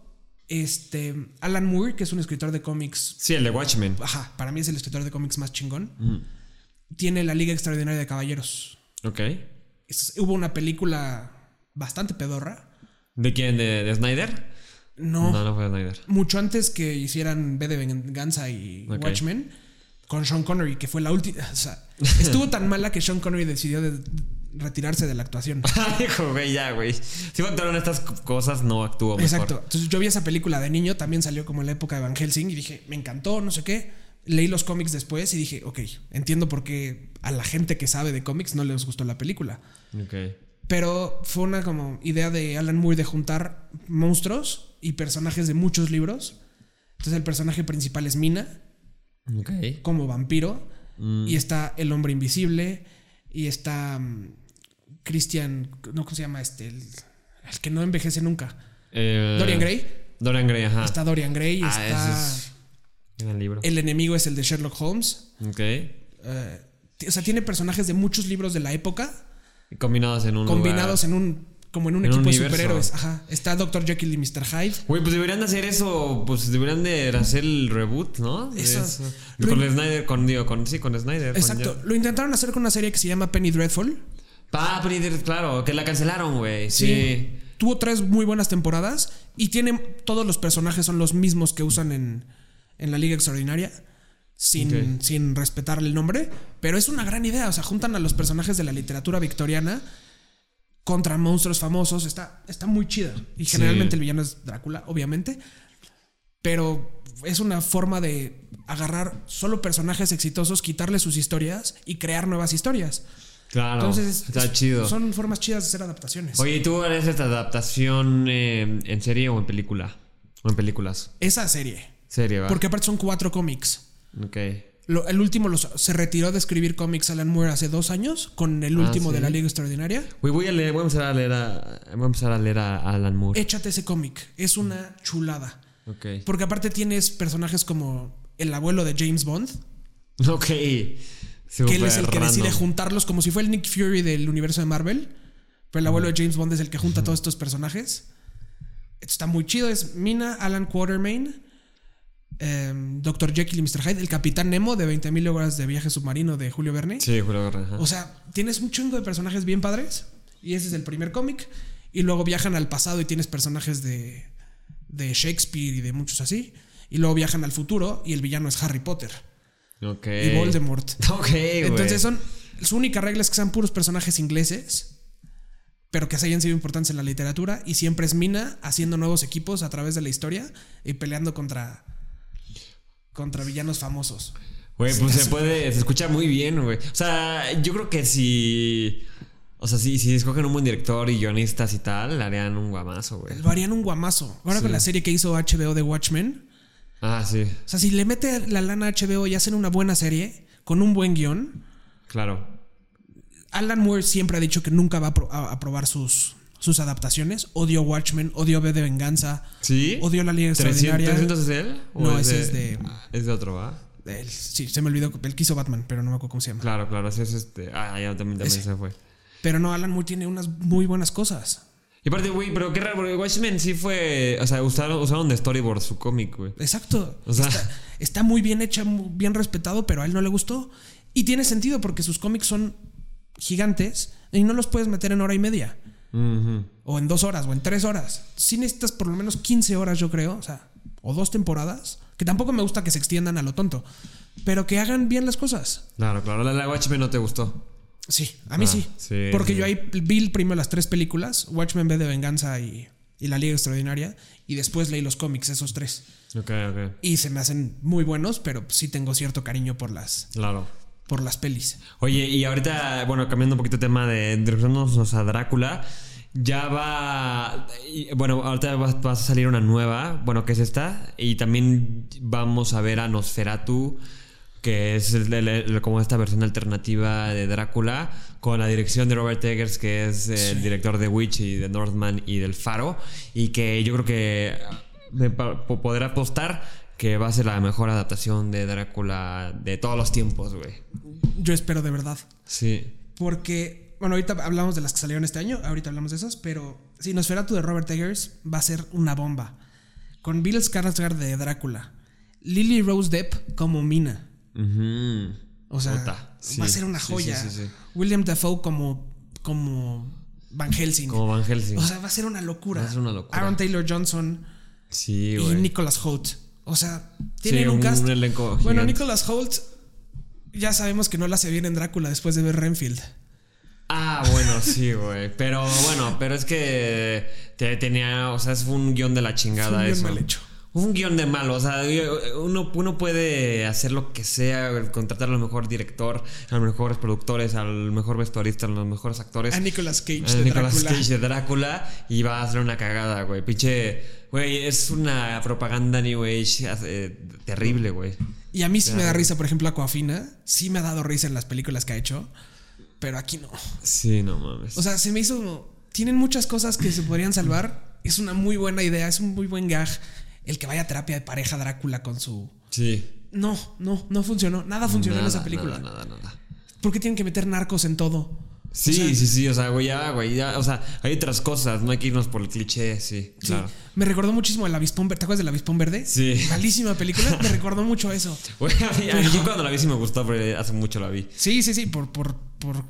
Este. Alan Moore, que es un escritor de cómics. Sí, el de Watchmen. Ajá, para mí es el escritor de cómics más chingón. Mm. Tiene la Liga Extraordinaria de Caballeros. Ok. Es- hubo una película bastante pedorra. ¿De quién? ¿De, de Snyder? No, No, no fue de Snyder. mucho antes que hicieran B de Venganza y. Watchmen con Sean Connery, que fue la última. O sea, [laughs] estuvo tan mala que Sean Connery decidió de- retirarse de la actuación. [laughs] Dijo, güey, ya, güey. Si actuaron estas cosas, no actuó mejor. Exacto. Entonces yo vi esa película de niño, también salió como en la época de Van Helsing y dije, me encantó, no sé qué. Leí los cómics después y dije, ok, entiendo por qué a la gente que sabe de cómics no les gustó la película. Ok. Pero fue una como idea de Alan Moore de juntar monstruos y personajes de muchos libros. Entonces el personaje principal es Mina, Ok. como vampiro. Mm. Y está el hombre invisible. Y está mm, Christian, no, ¿cómo se llama este? El, el que no envejece nunca. Eh, Dorian Gray. Dorian Gray, ajá. Está Dorian Gray. ah, está... es en el libro. El enemigo es el de Sherlock Holmes. Ok. Eh, o sea, tiene personajes de muchos libros de la época combinados en un combinados lugar. en un como en un En un equipo de superhéroes. Ajá. Está Dr. Jekyll y Mr. Hyde. Güey, pues deberían de hacer eso, pues deberían de hacer el reboot, ¿no? Eso. eso. Con Snyder, con, digo, con, sí, con Snyder. Exacto. Lo intentaron hacer con una serie que se llama Penny Dreadful. Ah, pero claro, que la cancelaron, güey. Sí. Tuvo tres muy buenas temporadas y tiene todos los personajes son los mismos que usan en, en la Liga Extraordinaria. Sin, Ok. sin respetar el nombre. Pero es una gran idea. O sea, juntan a los personajes de la literatura victoriana contra monstruos famosos. Está, está muy chida. Y Sí. generalmente el villano es Drácula, obviamente. Pero es una forma de agarrar solo personajes exitosos, quitarle sus historias y crear nuevas historias. Claro. Entonces, está es- chido. son formas chidas de hacer adaptaciones. Oye, ¿y ¿tú harías esta adaptación eh, en serie o en película? O en películas. Esa serie. Serie, va. Porque aparte son cuatro cómics. Ok. Lo- el último los- se retiró de escribir cómics Alan Moore hace dos años con el Ah, último de la Liga Extraordinaria. Voy a leer, voy a empezar a leer a, voy a empezar a leer a Alan Moore. Échate ese cómic. Es una chulada. Ok. Porque aparte tienes personajes como el abuelo de James Bond, Ok. que él es el que decide juntarlos como si fuera el Nick Fury del universo de Marvel. Pero el abuelo de James Bond es el que junta todos estos personajes. Esto está muy chido. Es Mina, Alan Quatermain, em, Dr. Jekyll y Mr. Hyde, el Capitán Nemo de 20.000 horas de viaje submarino de Julio Verne. Sí, Julio Verne, ajá. O sea, tienes un chingo de personajes bien padres. Y ese es el primer cómic. Y luego viajan al pasado y tienes personajes de, de Shakespeare y de muchos así. Y luego viajan al futuro y el villano es Harry Potter Ok. y Voldemort. [laughs] Ok, güey. Entonces son. Su única regla es que sean puros personajes ingleses, pero que se hayan sido importantes en la literatura. Y siempre es Mina haciendo nuevos equipos a través de la historia y peleando contra. Contra villanos famosos. Güey, pues se puede, se escucha muy bien, güey. O sea, yo creo que si. O sea, si, si escogen un buen director y guionistas y tal, le harían un guamazo, güey. Lo harían un guamazo. Ahora con la serie que hizo HBO de Watchmen. Ah, sí. O sea, si le mete la lana a HBO y hacen una buena serie con un buen guion. Claro. Alan Moore siempre ha dicho que nunca va a, pro- a- a probar sus, sus adaptaciones. Odio Watchmen, odio B de Venganza. ¿Sí? Odio la Liga 300, Extraordinaria. 300 es él? ¿O No, ese es de- Es de otro, ¿va? Él- sí, se me olvidó. Él quiso Batman, pero no me acuerdo cómo se llama. Claro, claro, ese es este. Ah, ya también, también se fue. Pero no, Alan Moore tiene unas muy buenas cosas. Y aparte, güey, pero qué raro, porque Watchmen sí fue. O sea, usaron, usaron de storyboard su cómic, güey. Exacto. O sea- está, está muy bien hecha, muy bien respetado, pero a él no le gustó. Y tiene sentido porque sus cómics son gigantes y no los puedes meter en hora y media. O en dos horas, o en tres horas. Sí necesitas por lo menos 15 horas, yo creo. O sea, o dos temporadas. Que tampoco me gusta que se extiendan a lo tonto. Pero que hagan bien las cosas. Claro, claro. La, la Watchmen no te gustó. Sí, a mí Ah, sí. sí, Porque sí. yo ahí vi primero las tres películas: Watchmen, B de Venganza y, y La Liga Extraordinaria. Y después leí los cómics, esos tres. Ok, ok. Y se me hacen muy buenos, pero sí tengo cierto cariño por las, Claro. Por las pelis. Oye, y ahorita, bueno, cambiando un poquito de tema de direccionándonos a Drácula, ya va. Bueno, ahorita va, va a salir una nueva, bueno, que es esta, y también vamos a ver a Nosferatu, que es el- el- el- como esta versión alternativa de Drácula, con la dirección de Robert Eggers, que es el director de Witch y de Northman y del Faro, y que yo creo que po- poder apostar que va a ser la mejor adaptación de Drácula de todos los tiempos, güey. Yo espero de verdad. Sí. Porque, bueno, ahorita hablamos de las que salieron este año, ahorita hablamos de esas, pero si Nosferatu de Robert Eggers va a ser una bomba. Con Bill Skarsgård de Drácula, Lily Rose Depp como Mina. Ujú. O sea, sí. va a ser una Sí, joya. sí, sí, sí. William Dafoe como, como Van Helsing. Como Van Helsing. O sea, va a ser una locura. Va a ser una locura. Aaron Taylor Johnson sí, y güey. Nicholas Holt. O sea, tienen Sí, un un cast. elenco bueno, gigante. Nicholas Holt ya sabemos que no la hace bien en Drácula después de ver Renfield. Ah, bueno, sí, güey. Pero bueno, pero es que te- tenía, o sea, es un guion de la chingada Fue un guion eso. mal hecho. Un guion de malo, o sea, uno, uno puede hacer lo que sea, contratar al mejor director, a los mejores productores, al mejor vestuarista, a los mejores actores. A Nicolas Cage a de Nicolas Drácula. Cage de Drácula y va a hacer una cagada, güey. Pinche, güey, es una propaganda New Age eh, terrible, güey. Y a mí sí me da risa, por ejemplo, Aquafina. Sí me ha dado risa en las películas que ha hecho. Pero aquí no. Sí, no mames. O sea, se me hizo. Tienen muchas cosas que se podrían salvar. Es una muy buena idea, es un muy buen gag. El que vaya a terapia de pareja Drácula con su. sí. No, no, no funcionó. Nada funcionó en esa película. Nada, nada, nada. ¿Por qué tienen que meter narcos en todo? Sí, O sea, sí, sí, o sea, güey, ya, güey, ya, o sea, hay otras cosas, no hay que irnos por el cliché, sí, Sí. claro. Me recordó muchísimo el avispón verde. ¿Te acuerdas del avispón verde? Sí. Malísima película. Me recordó mucho eso. [laughs] Güey, a mí, cuando la vi sí me gustó, pero hace mucho la vi. Sí, sí, sí. Por, por, por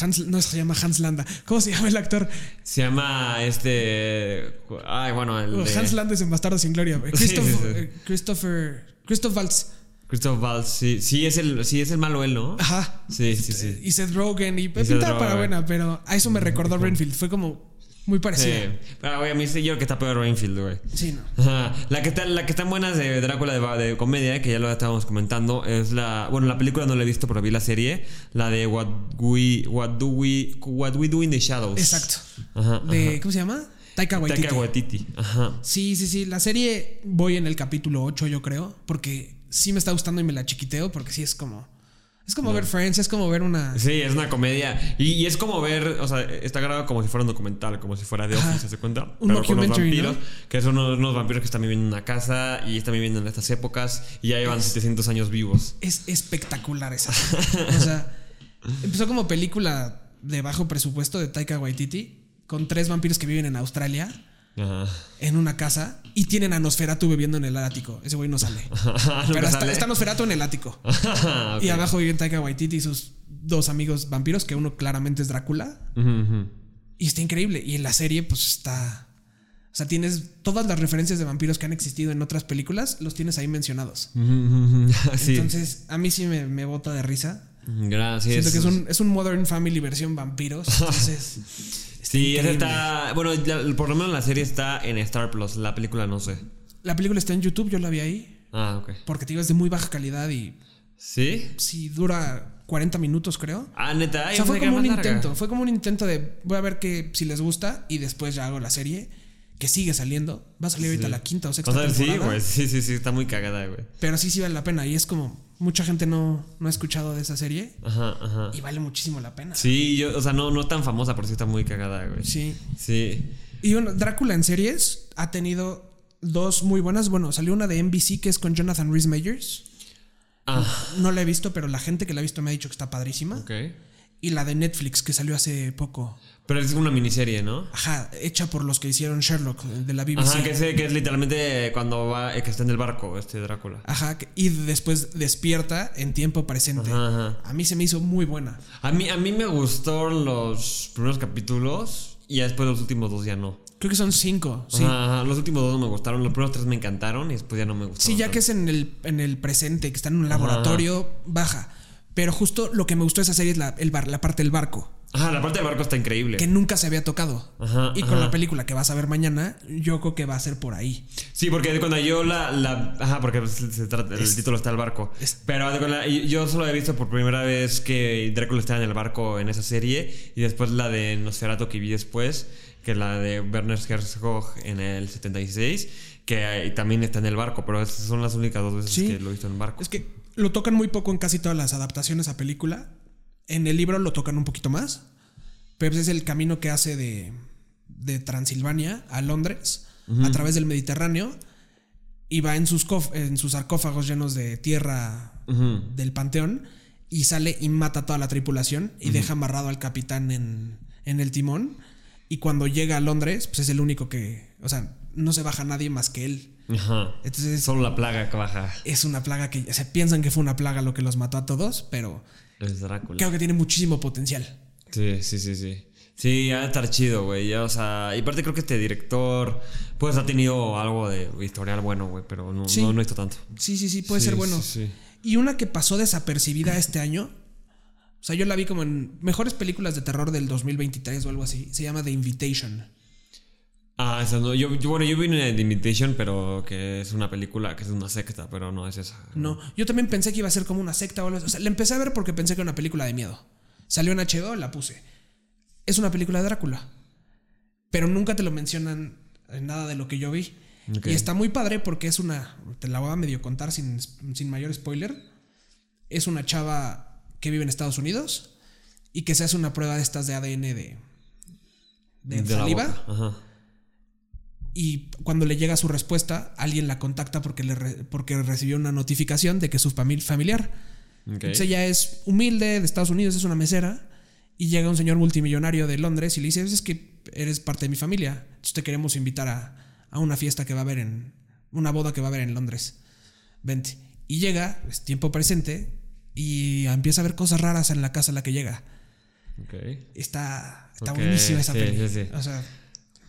Hans. No se llama Hans Landa. ¿Cómo se llama el actor? Se llama este. Ay, bueno, el. de- Hans Landa es en Bastardo sin Gloria. [laughs] Sí, Christoph- sí, sí. eh, Christopher. Christoph Waltz. Christoph Waltz, sí, sí es el, sí es el malo él, ¿no? Ajá. Sí, sí, sí. Y Seth Rogen. Y, Seth pintaba para buena, pero a eso me recordó Renfield. Fue como muy Sí. parecido. Pero, güey, a mí sí yo creo que está peor Rainfield, güey. Sí, no. Ajá. La que está, la que están buenas de Drácula de, de comedia, que ya lo estábamos comentando, es la. Bueno, la película no la he visto, pero vi la serie. La de What We, What Do We, What We Do in the Shadows. Exacto. Ajá. De, ¿Cómo se llama? Taika Waititi. Taika Waititi. Ajá. Sí, sí, sí. La serie voy en el capítulo 8, yo creo. Porque sí me está gustando y me la chiquiteo. Porque sí es como. Es como ver Friends, es como ver una. Sí, es una comedia. Y, y es como ver, o sea, está grabado como si fuera un documental, como si fuera de. Office, ¿se cuenta? Un Pero con los vampiros, ¿no? que son unos, unos vampiros que están viviendo en una casa y están viviendo en estas épocas y ya llevan 700 años vivos. Es espectacular esa. [laughs] o sea, empezó como película de bajo presupuesto de Taika Waititi. Con tres vampiros que viven en Australia. Ajá. En una casa. Y tienen a Nosferatu bebiendo en el ático. Ese güey no sale. [laughs] Pero está, está Nosferatu en el ático. [laughs] Y abajo viven Taika Waititi y sus dos amigos vampiros, que uno claramente es Drácula. Y está increíble. Y en la serie, pues está. O sea, tienes todas las referencias de vampiros que han existido en otras películas, los tienes ahí mencionados. [laughs] Sí. Entonces, a mí sí me, me bota de risa. Gracias. Siento que es un, es un Modern Family versión vampiros. Entonces, Sí, esa está. Bueno, por lo menos la serie está en Star Plus. La película no sé. la película está en YouTube, yo la vi ahí. Ah, ok. Porque te digo, es de muy baja calidad y ¿Sí? Sí, dura 40 minutos, creo. Ah, neta. O sea, fue como un larga. intento. Fue como un intento de voy a ver que si les gusta y después ya hago la serie que sigue saliendo. Va a salir ahorita la quinta o sexta O sea, sí, güey. Sí, sí, sí. Está muy cagada, güey. Pero sí, sí vale la pena. Y es como mucha gente no, no ha escuchado de esa serie Ajá, ajá. y vale muchísimo la pena. Sí, yo, o sea, no, no tan famosa, pero sí está muy cagada, güey. Sí. Sí. Y bueno, Drácula en series ha tenido dos muy buenas. Bueno, salió una de NBC que es con Jonathan Rhys Meyers. Ah, No la he visto, pero la gente que la ha visto me ha dicho que está padrísima. ok. Y la de Netflix que salió hace poco. Pero es una miniserie, ¿no? Ajá, hecha por los que hicieron Sherlock de la BBC. Ajá, que, sé, que es literalmente cuando va, que está en el barco, este Drácula. Ajá, y después despierta en tiempo presente. Ajá, ajá. A mí se me hizo muy buena. A mí, a mí me gustaron los primeros capítulos y después los últimos dos ya no. Creo que son cinco. Sí, Ajá, ajá, los últimos dos no me gustaron, los primeros tres me encantaron y después ya no me gustaron. sí ya que es en el, en el presente, que está en un laboratorio, baja. Pero justo lo que me gustó de esa serie es la, el bar, la parte del barco, Ajá, la parte del barco está increíble. que nunca se había tocado. Ajá, y con ajá. la película que vas a ver mañana, yo creo que va a ser por ahí. Sí, porque cuando yo la. la- ajá, porque se- trata- el Es- título está el barco. es- Pero de yo solo he visto por primera vez que Drácula está en el barco en esa serie. Y después la de Nosferatu que vi después, que la de Werner Herzog en el 76, que también está en el barco. Pero esas son las únicas dos veces Sí. que lo he visto en barco. Es que lo tocan muy poco en casi todas las adaptaciones a película. En el libro lo tocan un poquito más. Pero pues es el camino que hace de, de Transilvania a Londres a través del Mediterráneo. Y va en sus, cof- en sus sarcófagos llenos de tierra del panteón. Y sale y mata a toda la tripulación. Y deja amarrado al capitán en, en el timón. Y cuando llega a Londres, pues es el único que. O sea, no se baja nadie más que él. Ajá. Entonces Solo la plaga que baja es una plaga que se piensan que fue una plaga lo que los mató a todos, pero es Drácula. creo que tiene muchísimo potencial. Sí, sí, sí, sí. Sí, ha de estar chido, güey. Ya, o sea, y aparte creo que este director, pues ha tenido algo de historial bueno, güey, pero no, Sí. no, no he visto tanto. Sí, sí, sí, puede Sí, ser bueno. sí. Y una que pasó desapercibida este año, o sea, yo la vi como en mejores películas de terror del 2023 o algo así, se llama The Invitation. Ah, esa no. Yo, yo- bueno, yo vi una The Invitation, pero que es una película, que es una secta, pero no es esa. No, yo también pensé que iba a ser como una secta o algo así. O sea, la empecé a ver porque pensé que era una película de miedo. Salió en HBO, la puse. Es una película de Drácula. Pero nunca te lo mencionan en nada de lo que yo vi. Y está muy padre porque es una. Te la voy a medio contar sin, sin mayor spoiler. Es una chava que vive en Estados Unidos y que se hace una prueba de estas de ADN de. de, la saliva. Ajá. Y cuando le llega su respuesta, alguien la contacta porque, le re- porque recibió una notificación de que es su famil- familiar. Entonces ella es humilde de Estados Unidos, es una mesera. Y llega un señor multimillonario de Londres y le dice: Es que eres parte de mi familia. Entonces te queremos invitar a, a una fiesta que va a haber en. Una boda que va a haber en Londres. Vente. Y llega, es tiempo presente, y empieza a ver cosas raras en la casa a la que llega. Está, está buenísima esa sí, peli. sí, sí. O sea,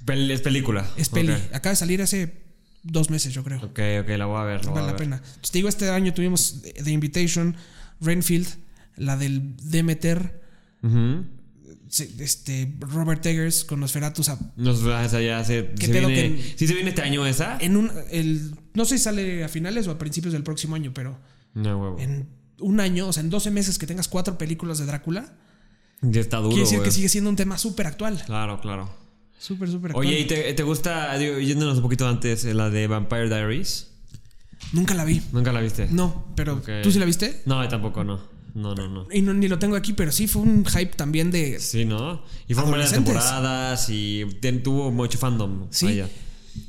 Pel- es película. es peli. Ok. Acaba de salir hace dos meses, yo creo. Ok, ok, la voy a ver. La vale a la ver. pena. Entonces, te digo, este año tuvimos The Invitation, Renfield, la del Demeter, Ujú. se- este, Robert Eggers con Nosferatu. o sea, Nos, o sea, ya se, ¿Qué se viene, que- ¿Sí se viene este año esa? en un, el, no sé si sale a finales o a principios del próximo año, pero No, huevo. en un año, o sea, en 12 meses que tengas cuatro películas de Drácula, Ya está duro, quiere decir güey. que sigue siendo un tema súper actual. Claro, claro. Súper, súper. Oye, ¿y te, te gusta, digo, yéndonos un poquito antes, eh, la de Vampire Diaries? Nunca la vi. ¿Nunca la viste? No, pero Ok. ¿tú sí la viste? No, tampoco, no. No, no, no. Y no, ni lo tengo aquí, pero sí fue un hype también de... Sí, ¿no? Y fueron varias temporadas y tuvo mucho fandom. Sí. Vaya.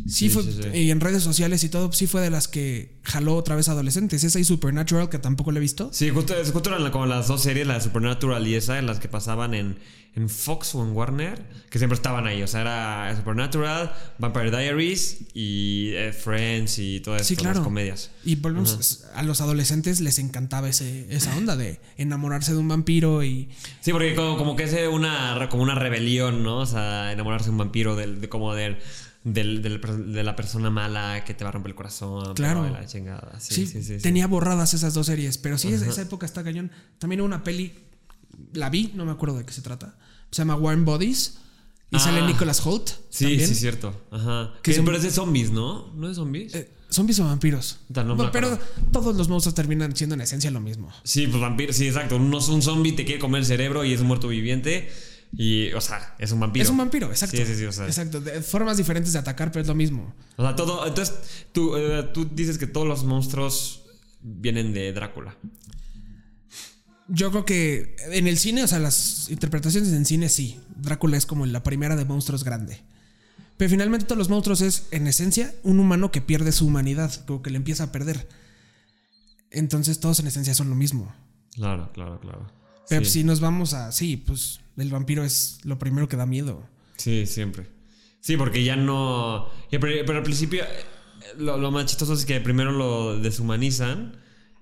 Sí, Sí, fue, sí, sí. y en redes sociales y todo, sí fue de las que jaló otra vez adolescentes. Esa y Supernatural, que tampoco le he visto. Sí, justo, justo eran como las dos series, la de Supernatural y esa, en las que pasaban en, en Fox o en Warner, que siempre estaban ahí. O sea, era Supernatural, Vampire Diaries y eh, Friends y todas Sí, estas claro. comedias. Y volvemos, a los adolescentes les encantaba ese, esa onda de enamorarse de un vampiro y... Sí, porque como, como que es una, como una rebelión, ¿no? O sea, enamorarse de un vampiro, del, de, como del, del, del- de la persona mala que te va a romper el corazón. Claro. La chingada. Sí, Sí, sí, tenía borradas esas dos series, pero sí, esa, esa época está cañón. También hubo una peli, la vi, no me acuerdo de qué se trata. Se llama Warm Bodies y Ah. sale Nicholas Holt. Sí, también. sí, cierto. Ajá. Que son- pero es de zombies, ¿no? ¿No es de zombies? Eh, Zombies o vampiros. No pero todos los monstruos terminan siendo en esencia lo mismo. Sí, pues vampiro, sí, exacto. Un, un zombie te quiere comer el cerebro y es un muerto viviente. Y, o sea, es un vampiro. Es un vampiro, exacto. Sí, sí, sí. O sea, Exacto. De formas diferentes de atacar, pero es lo mismo. o sea, todo. Entonces, tú, eh, tú dices que todos los monstruos vienen de Drácula. Yo creo que en el cine, o sea, las interpretaciones en cine sí. Drácula es como la primera de monstruos grande. Pero finalmente todos los monstruos es, en esencia, un humano que pierde su humanidad, como que le empieza a perder. Entonces todos en esencia son lo mismo. Claro, claro, claro. Pero sí, si nos vamos a, sí, pues el vampiro es lo primero que da miedo. sí, siempre. Sí, porque ya no. pero, al principio, eh, lo, lo más chistoso es que primero lo deshumanizan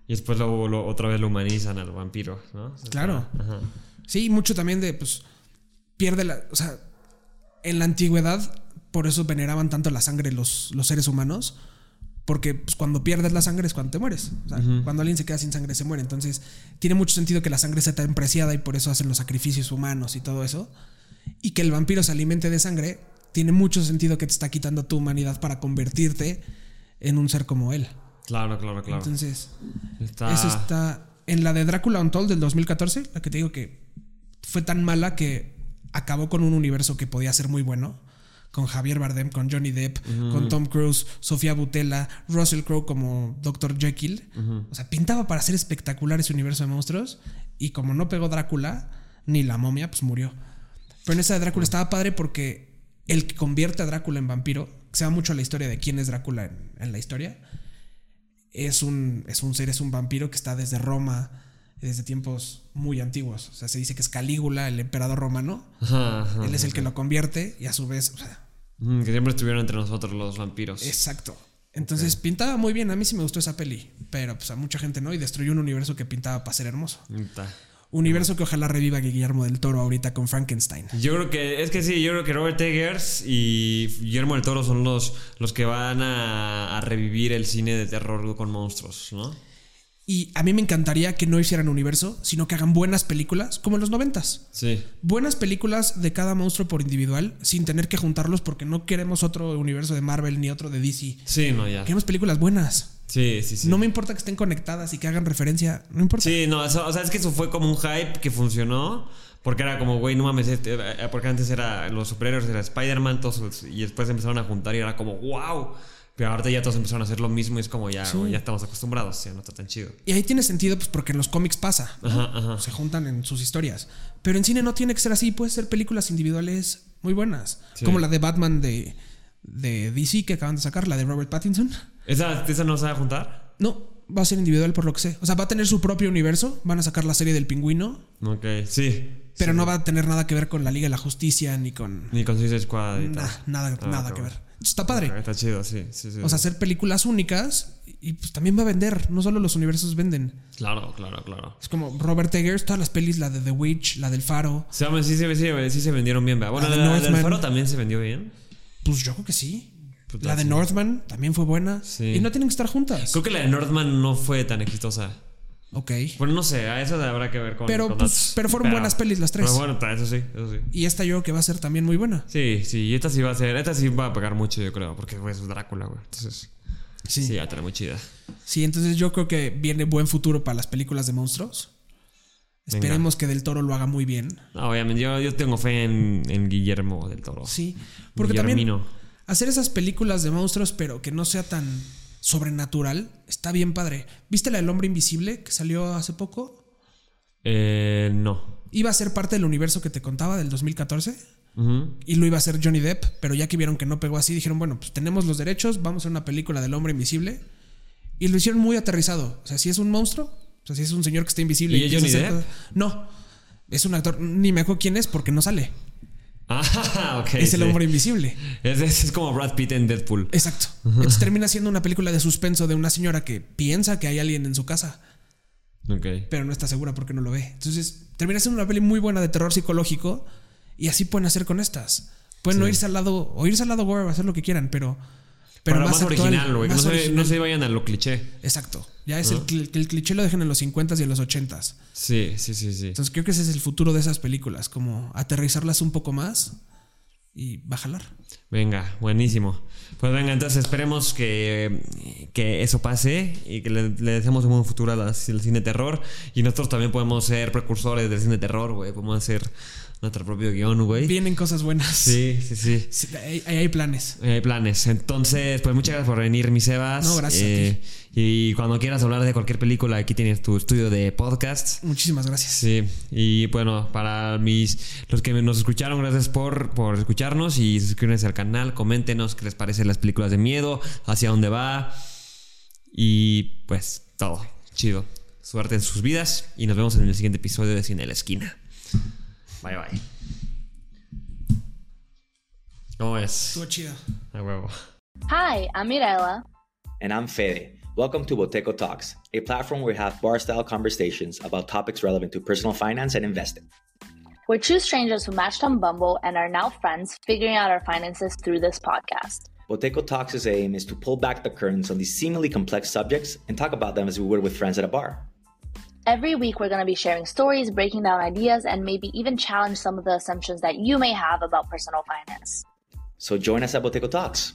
y después lo, lo- otra vez lo humanizan al vampiro, ¿no? Claro. Ajá. Sí, mucho también de, pues, pierde la, o sea, en la antigüedad, por eso veneraban tanto la sangre los, los seres humanos, porque pues, cuando pierdes la sangre es cuando te mueres. O sea, cuando alguien se queda sin sangre se muere. Entonces, tiene mucho sentido que la sangre sea tan preciada y por eso hacen los sacrificios humanos y todo eso. Y que el vampiro se alimente de sangre, tiene mucho sentido que te está quitando tu humanidad para convertirte en un ser como él. Claro, claro, claro. Entonces, Está- eso está en la de Drácula Untold del 2014, la que te digo que fue tan mala que acabó con un universo que podía ser muy bueno. Con Javier Bardem, con Johnny Depp, con Tom Cruise, Sofía Butella, Russell Crowe como Dr. Jekyll. O sea, pintaba para ser espectacular ese universo de monstruos. Y como no pegó Drácula, ni la momia, pues murió. Pero en esa de Drácula estaba padre porque el que convierte a Drácula en vampiro, que se va mucho a la historia de quién es Drácula en, en la historia, es un, es un ser, es un vampiro que está desde Roma, desde tiempos muy antiguos. O sea, se dice que es Calígula, el emperador romano. Ajá, ajá. Él es el que lo convierte y a su vez, o sea, Mm, que siempre estuvieron entre nosotros los vampiros. exacto. Entonces pintaba muy bien. A mí sí me gustó esa peli, pero pues a mucha gente no. Y destruyó un universo que pintaba para ser hermoso. Universo que ojalá reviva Guillermo del Toro ahorita con Frankenstein. Yo creo que, es que sí, yo creo que Robert Eggers y Guillermo del Toro son los, los que van a, a revivir el cine de terror con monstruos, ¿no? Y a mí me encantaría que no hicieran universo, sino que hagan buenas películas como en los noventas. Sí. buenas películas de cada monstruo por individual sin tener que juntarlos porque no queremos otro universo de Marvel ni otro de DC. Sí, no, ya. Queremos películas buenas. Sí, sí, sí. No me importa que estén conectadas y que hagan referencia. No importa. Sí, no, eso- o sea, es que eso fue como un hype que funcionó. Porque era como, güey, no mames, este, eh, porque antes era los superhéroes, era Spider-Man, todos, y después empezaron a juntar y era como, wow. Pero ahorita ya todos empezaron a hacer lo mismo y es como ya, ya estamos acostumbrados, ya no está tan chido. Y ahí tiene sentido pues porque en los cómics pasa. ¿no? Ajá, ajá. Se juntan en sus historias. Pero en cine no tiene que ser así. Puede ser películas individuales muy buenas. Sí. Como la de Batman de, de DC que acaban de sacar, la de Robert Pattinson. ¿Esa, esa no se va a juntar? No, va a ser individual por lo que sé. O sea, va a tener su propio universo. Van a sacar la serie del pingüino. Ok, sí. Pero Sí. no va a tener nada que ver con la Liga de la Justicia ni con Ni con Suicide Squad y tal. nada, Ah, nada que ver. Está padre. Está chido, sí. sí, sí. O sea, hacer películas únicas y pues también va a vender. No solo los universos venden. Claro, claro, claro. Es como Robert Eggers, todas las pelis, la de The Witch, la del Faro. Sí, hombre, sí, sí, sí se vendieron bien, ¿verdad? Bueno, La la, de la del. Faro también se vendió bien. Pues yo creo que sí. La de sí. Northman también fue buena. Sí. Y no tienen que estar juntas. Creo que la de Northman no fue tan exitosa. Ok. Bueno, no sé, a eso habrá que ver con. Pero, con pues, pero fueron buenas pelis las tres. Pero bueno, eso sí, eso sí. Y esta yo creo que va a ser también muy buena. Sí, sí, y esta sí va a ser, esta sí va a pegar mucho, yo creo, porque güey, es Drácula, güey. Entonces, Sí. sí, va a estar muy chida. Sí, entonces yo creo que viene buen futuro para las películas de monstruos. Venga. Esperemos que Del Toro lo haga muy bien. No, obviamente, yo, yo tengo fe en, en Guillermo del Toro. Sí, porque también Guillermino. hacer esas películas de monstruos, pero que no sea tan sobrenatural, está bien padre. ¿Viste la del hombre invisible que salió hace poco? Eh, no. Iba a ser parte del universo que te contaba del 2014 Ujú. y lo iba a hacer Johnny Depp, pero ya que vieron que no pegó así, dijeron, bueno, pues tenemos los derechos, vamos a una película del hombre invisible. Y lo hicieron muy aterrizado. O sea, si es un monstruo, o sea, si es un señor que está invisible. ¿Y a Johnny Depp? No, es un actor, ni me acuerdo quién es porque no sale. Ah, [laughs] ok. es el sí. hombre invisible. Es, es, es como Brad Pitt en Deadpool. Exacto. [laughs] Entonces termina siendo una película de suspenso de una señora que piensa que hay alguien en su casa, Ok. pero no está segura porque no lo ve. Entonces termina siendo una peli muy buena de terror psicológico y así pueden hacer con estas. Pueden no irse al lado, o irse al lado gore, hacer lo que quieran, pero, pero más, más, actual, original, güey. No, no se vayan a lo cliché. Exacto. Ya es el, cl- que el cliché lo dejen en los 50s y en los 80s. Sí, sí, sí, sí. Entonces creo que ese es el futuro de esas películas, como aterrizarlas un poco más y va a jalar. Venga, buenísimo. Pues venga, entonces esperemos que, que eso pase y que le, le deseamos un buen futuro al cine terror. Y nosotros también podemos ser precursores del cine terror, güey. Podemos hacer nuestro propio guion, güey. Vienen cosas buenas. Sí, sí, sí. Sí, hay, hay planes. Hay planes. Entonces, pues muchas gracias por venir, mi Sebas. No, gracias a Eh, Y cuando quieras hablar de cualquier película, aquí tienes tu estudio de podcast. Muchísimas gracias. Sí, y bueno, para mis los que nos escucharon, gracias por, por escucharnos y suscríbanse al canal, coméntenos qué les parecen las películas de miedo, hacia dónde va y pues todo, chido. Suerte en sus vidas y nos vemos en el siguiente episodio de Cine la Esquina. Bye bye. ¿Cómo es? Estuvo chido. A huevo. Hi, I'm Mirella. And I'm Fede. Welcome to Boteco Talks, a platform where we have bar style conversations about topics relevant to personal finance and investing. We're two strangers who matched on Bumble and are now friends, figuring out our finances through this podcast. Boteco Talks' aim is to pull back the curtains on these seemingly complex subjects and talk about them as we would with friends at a bar. Every week, we're going to be sharing stories, breaking down ideas, and maybe even challenge some of the assumptions that you may have about personal finance. So join us at Boteco Talks.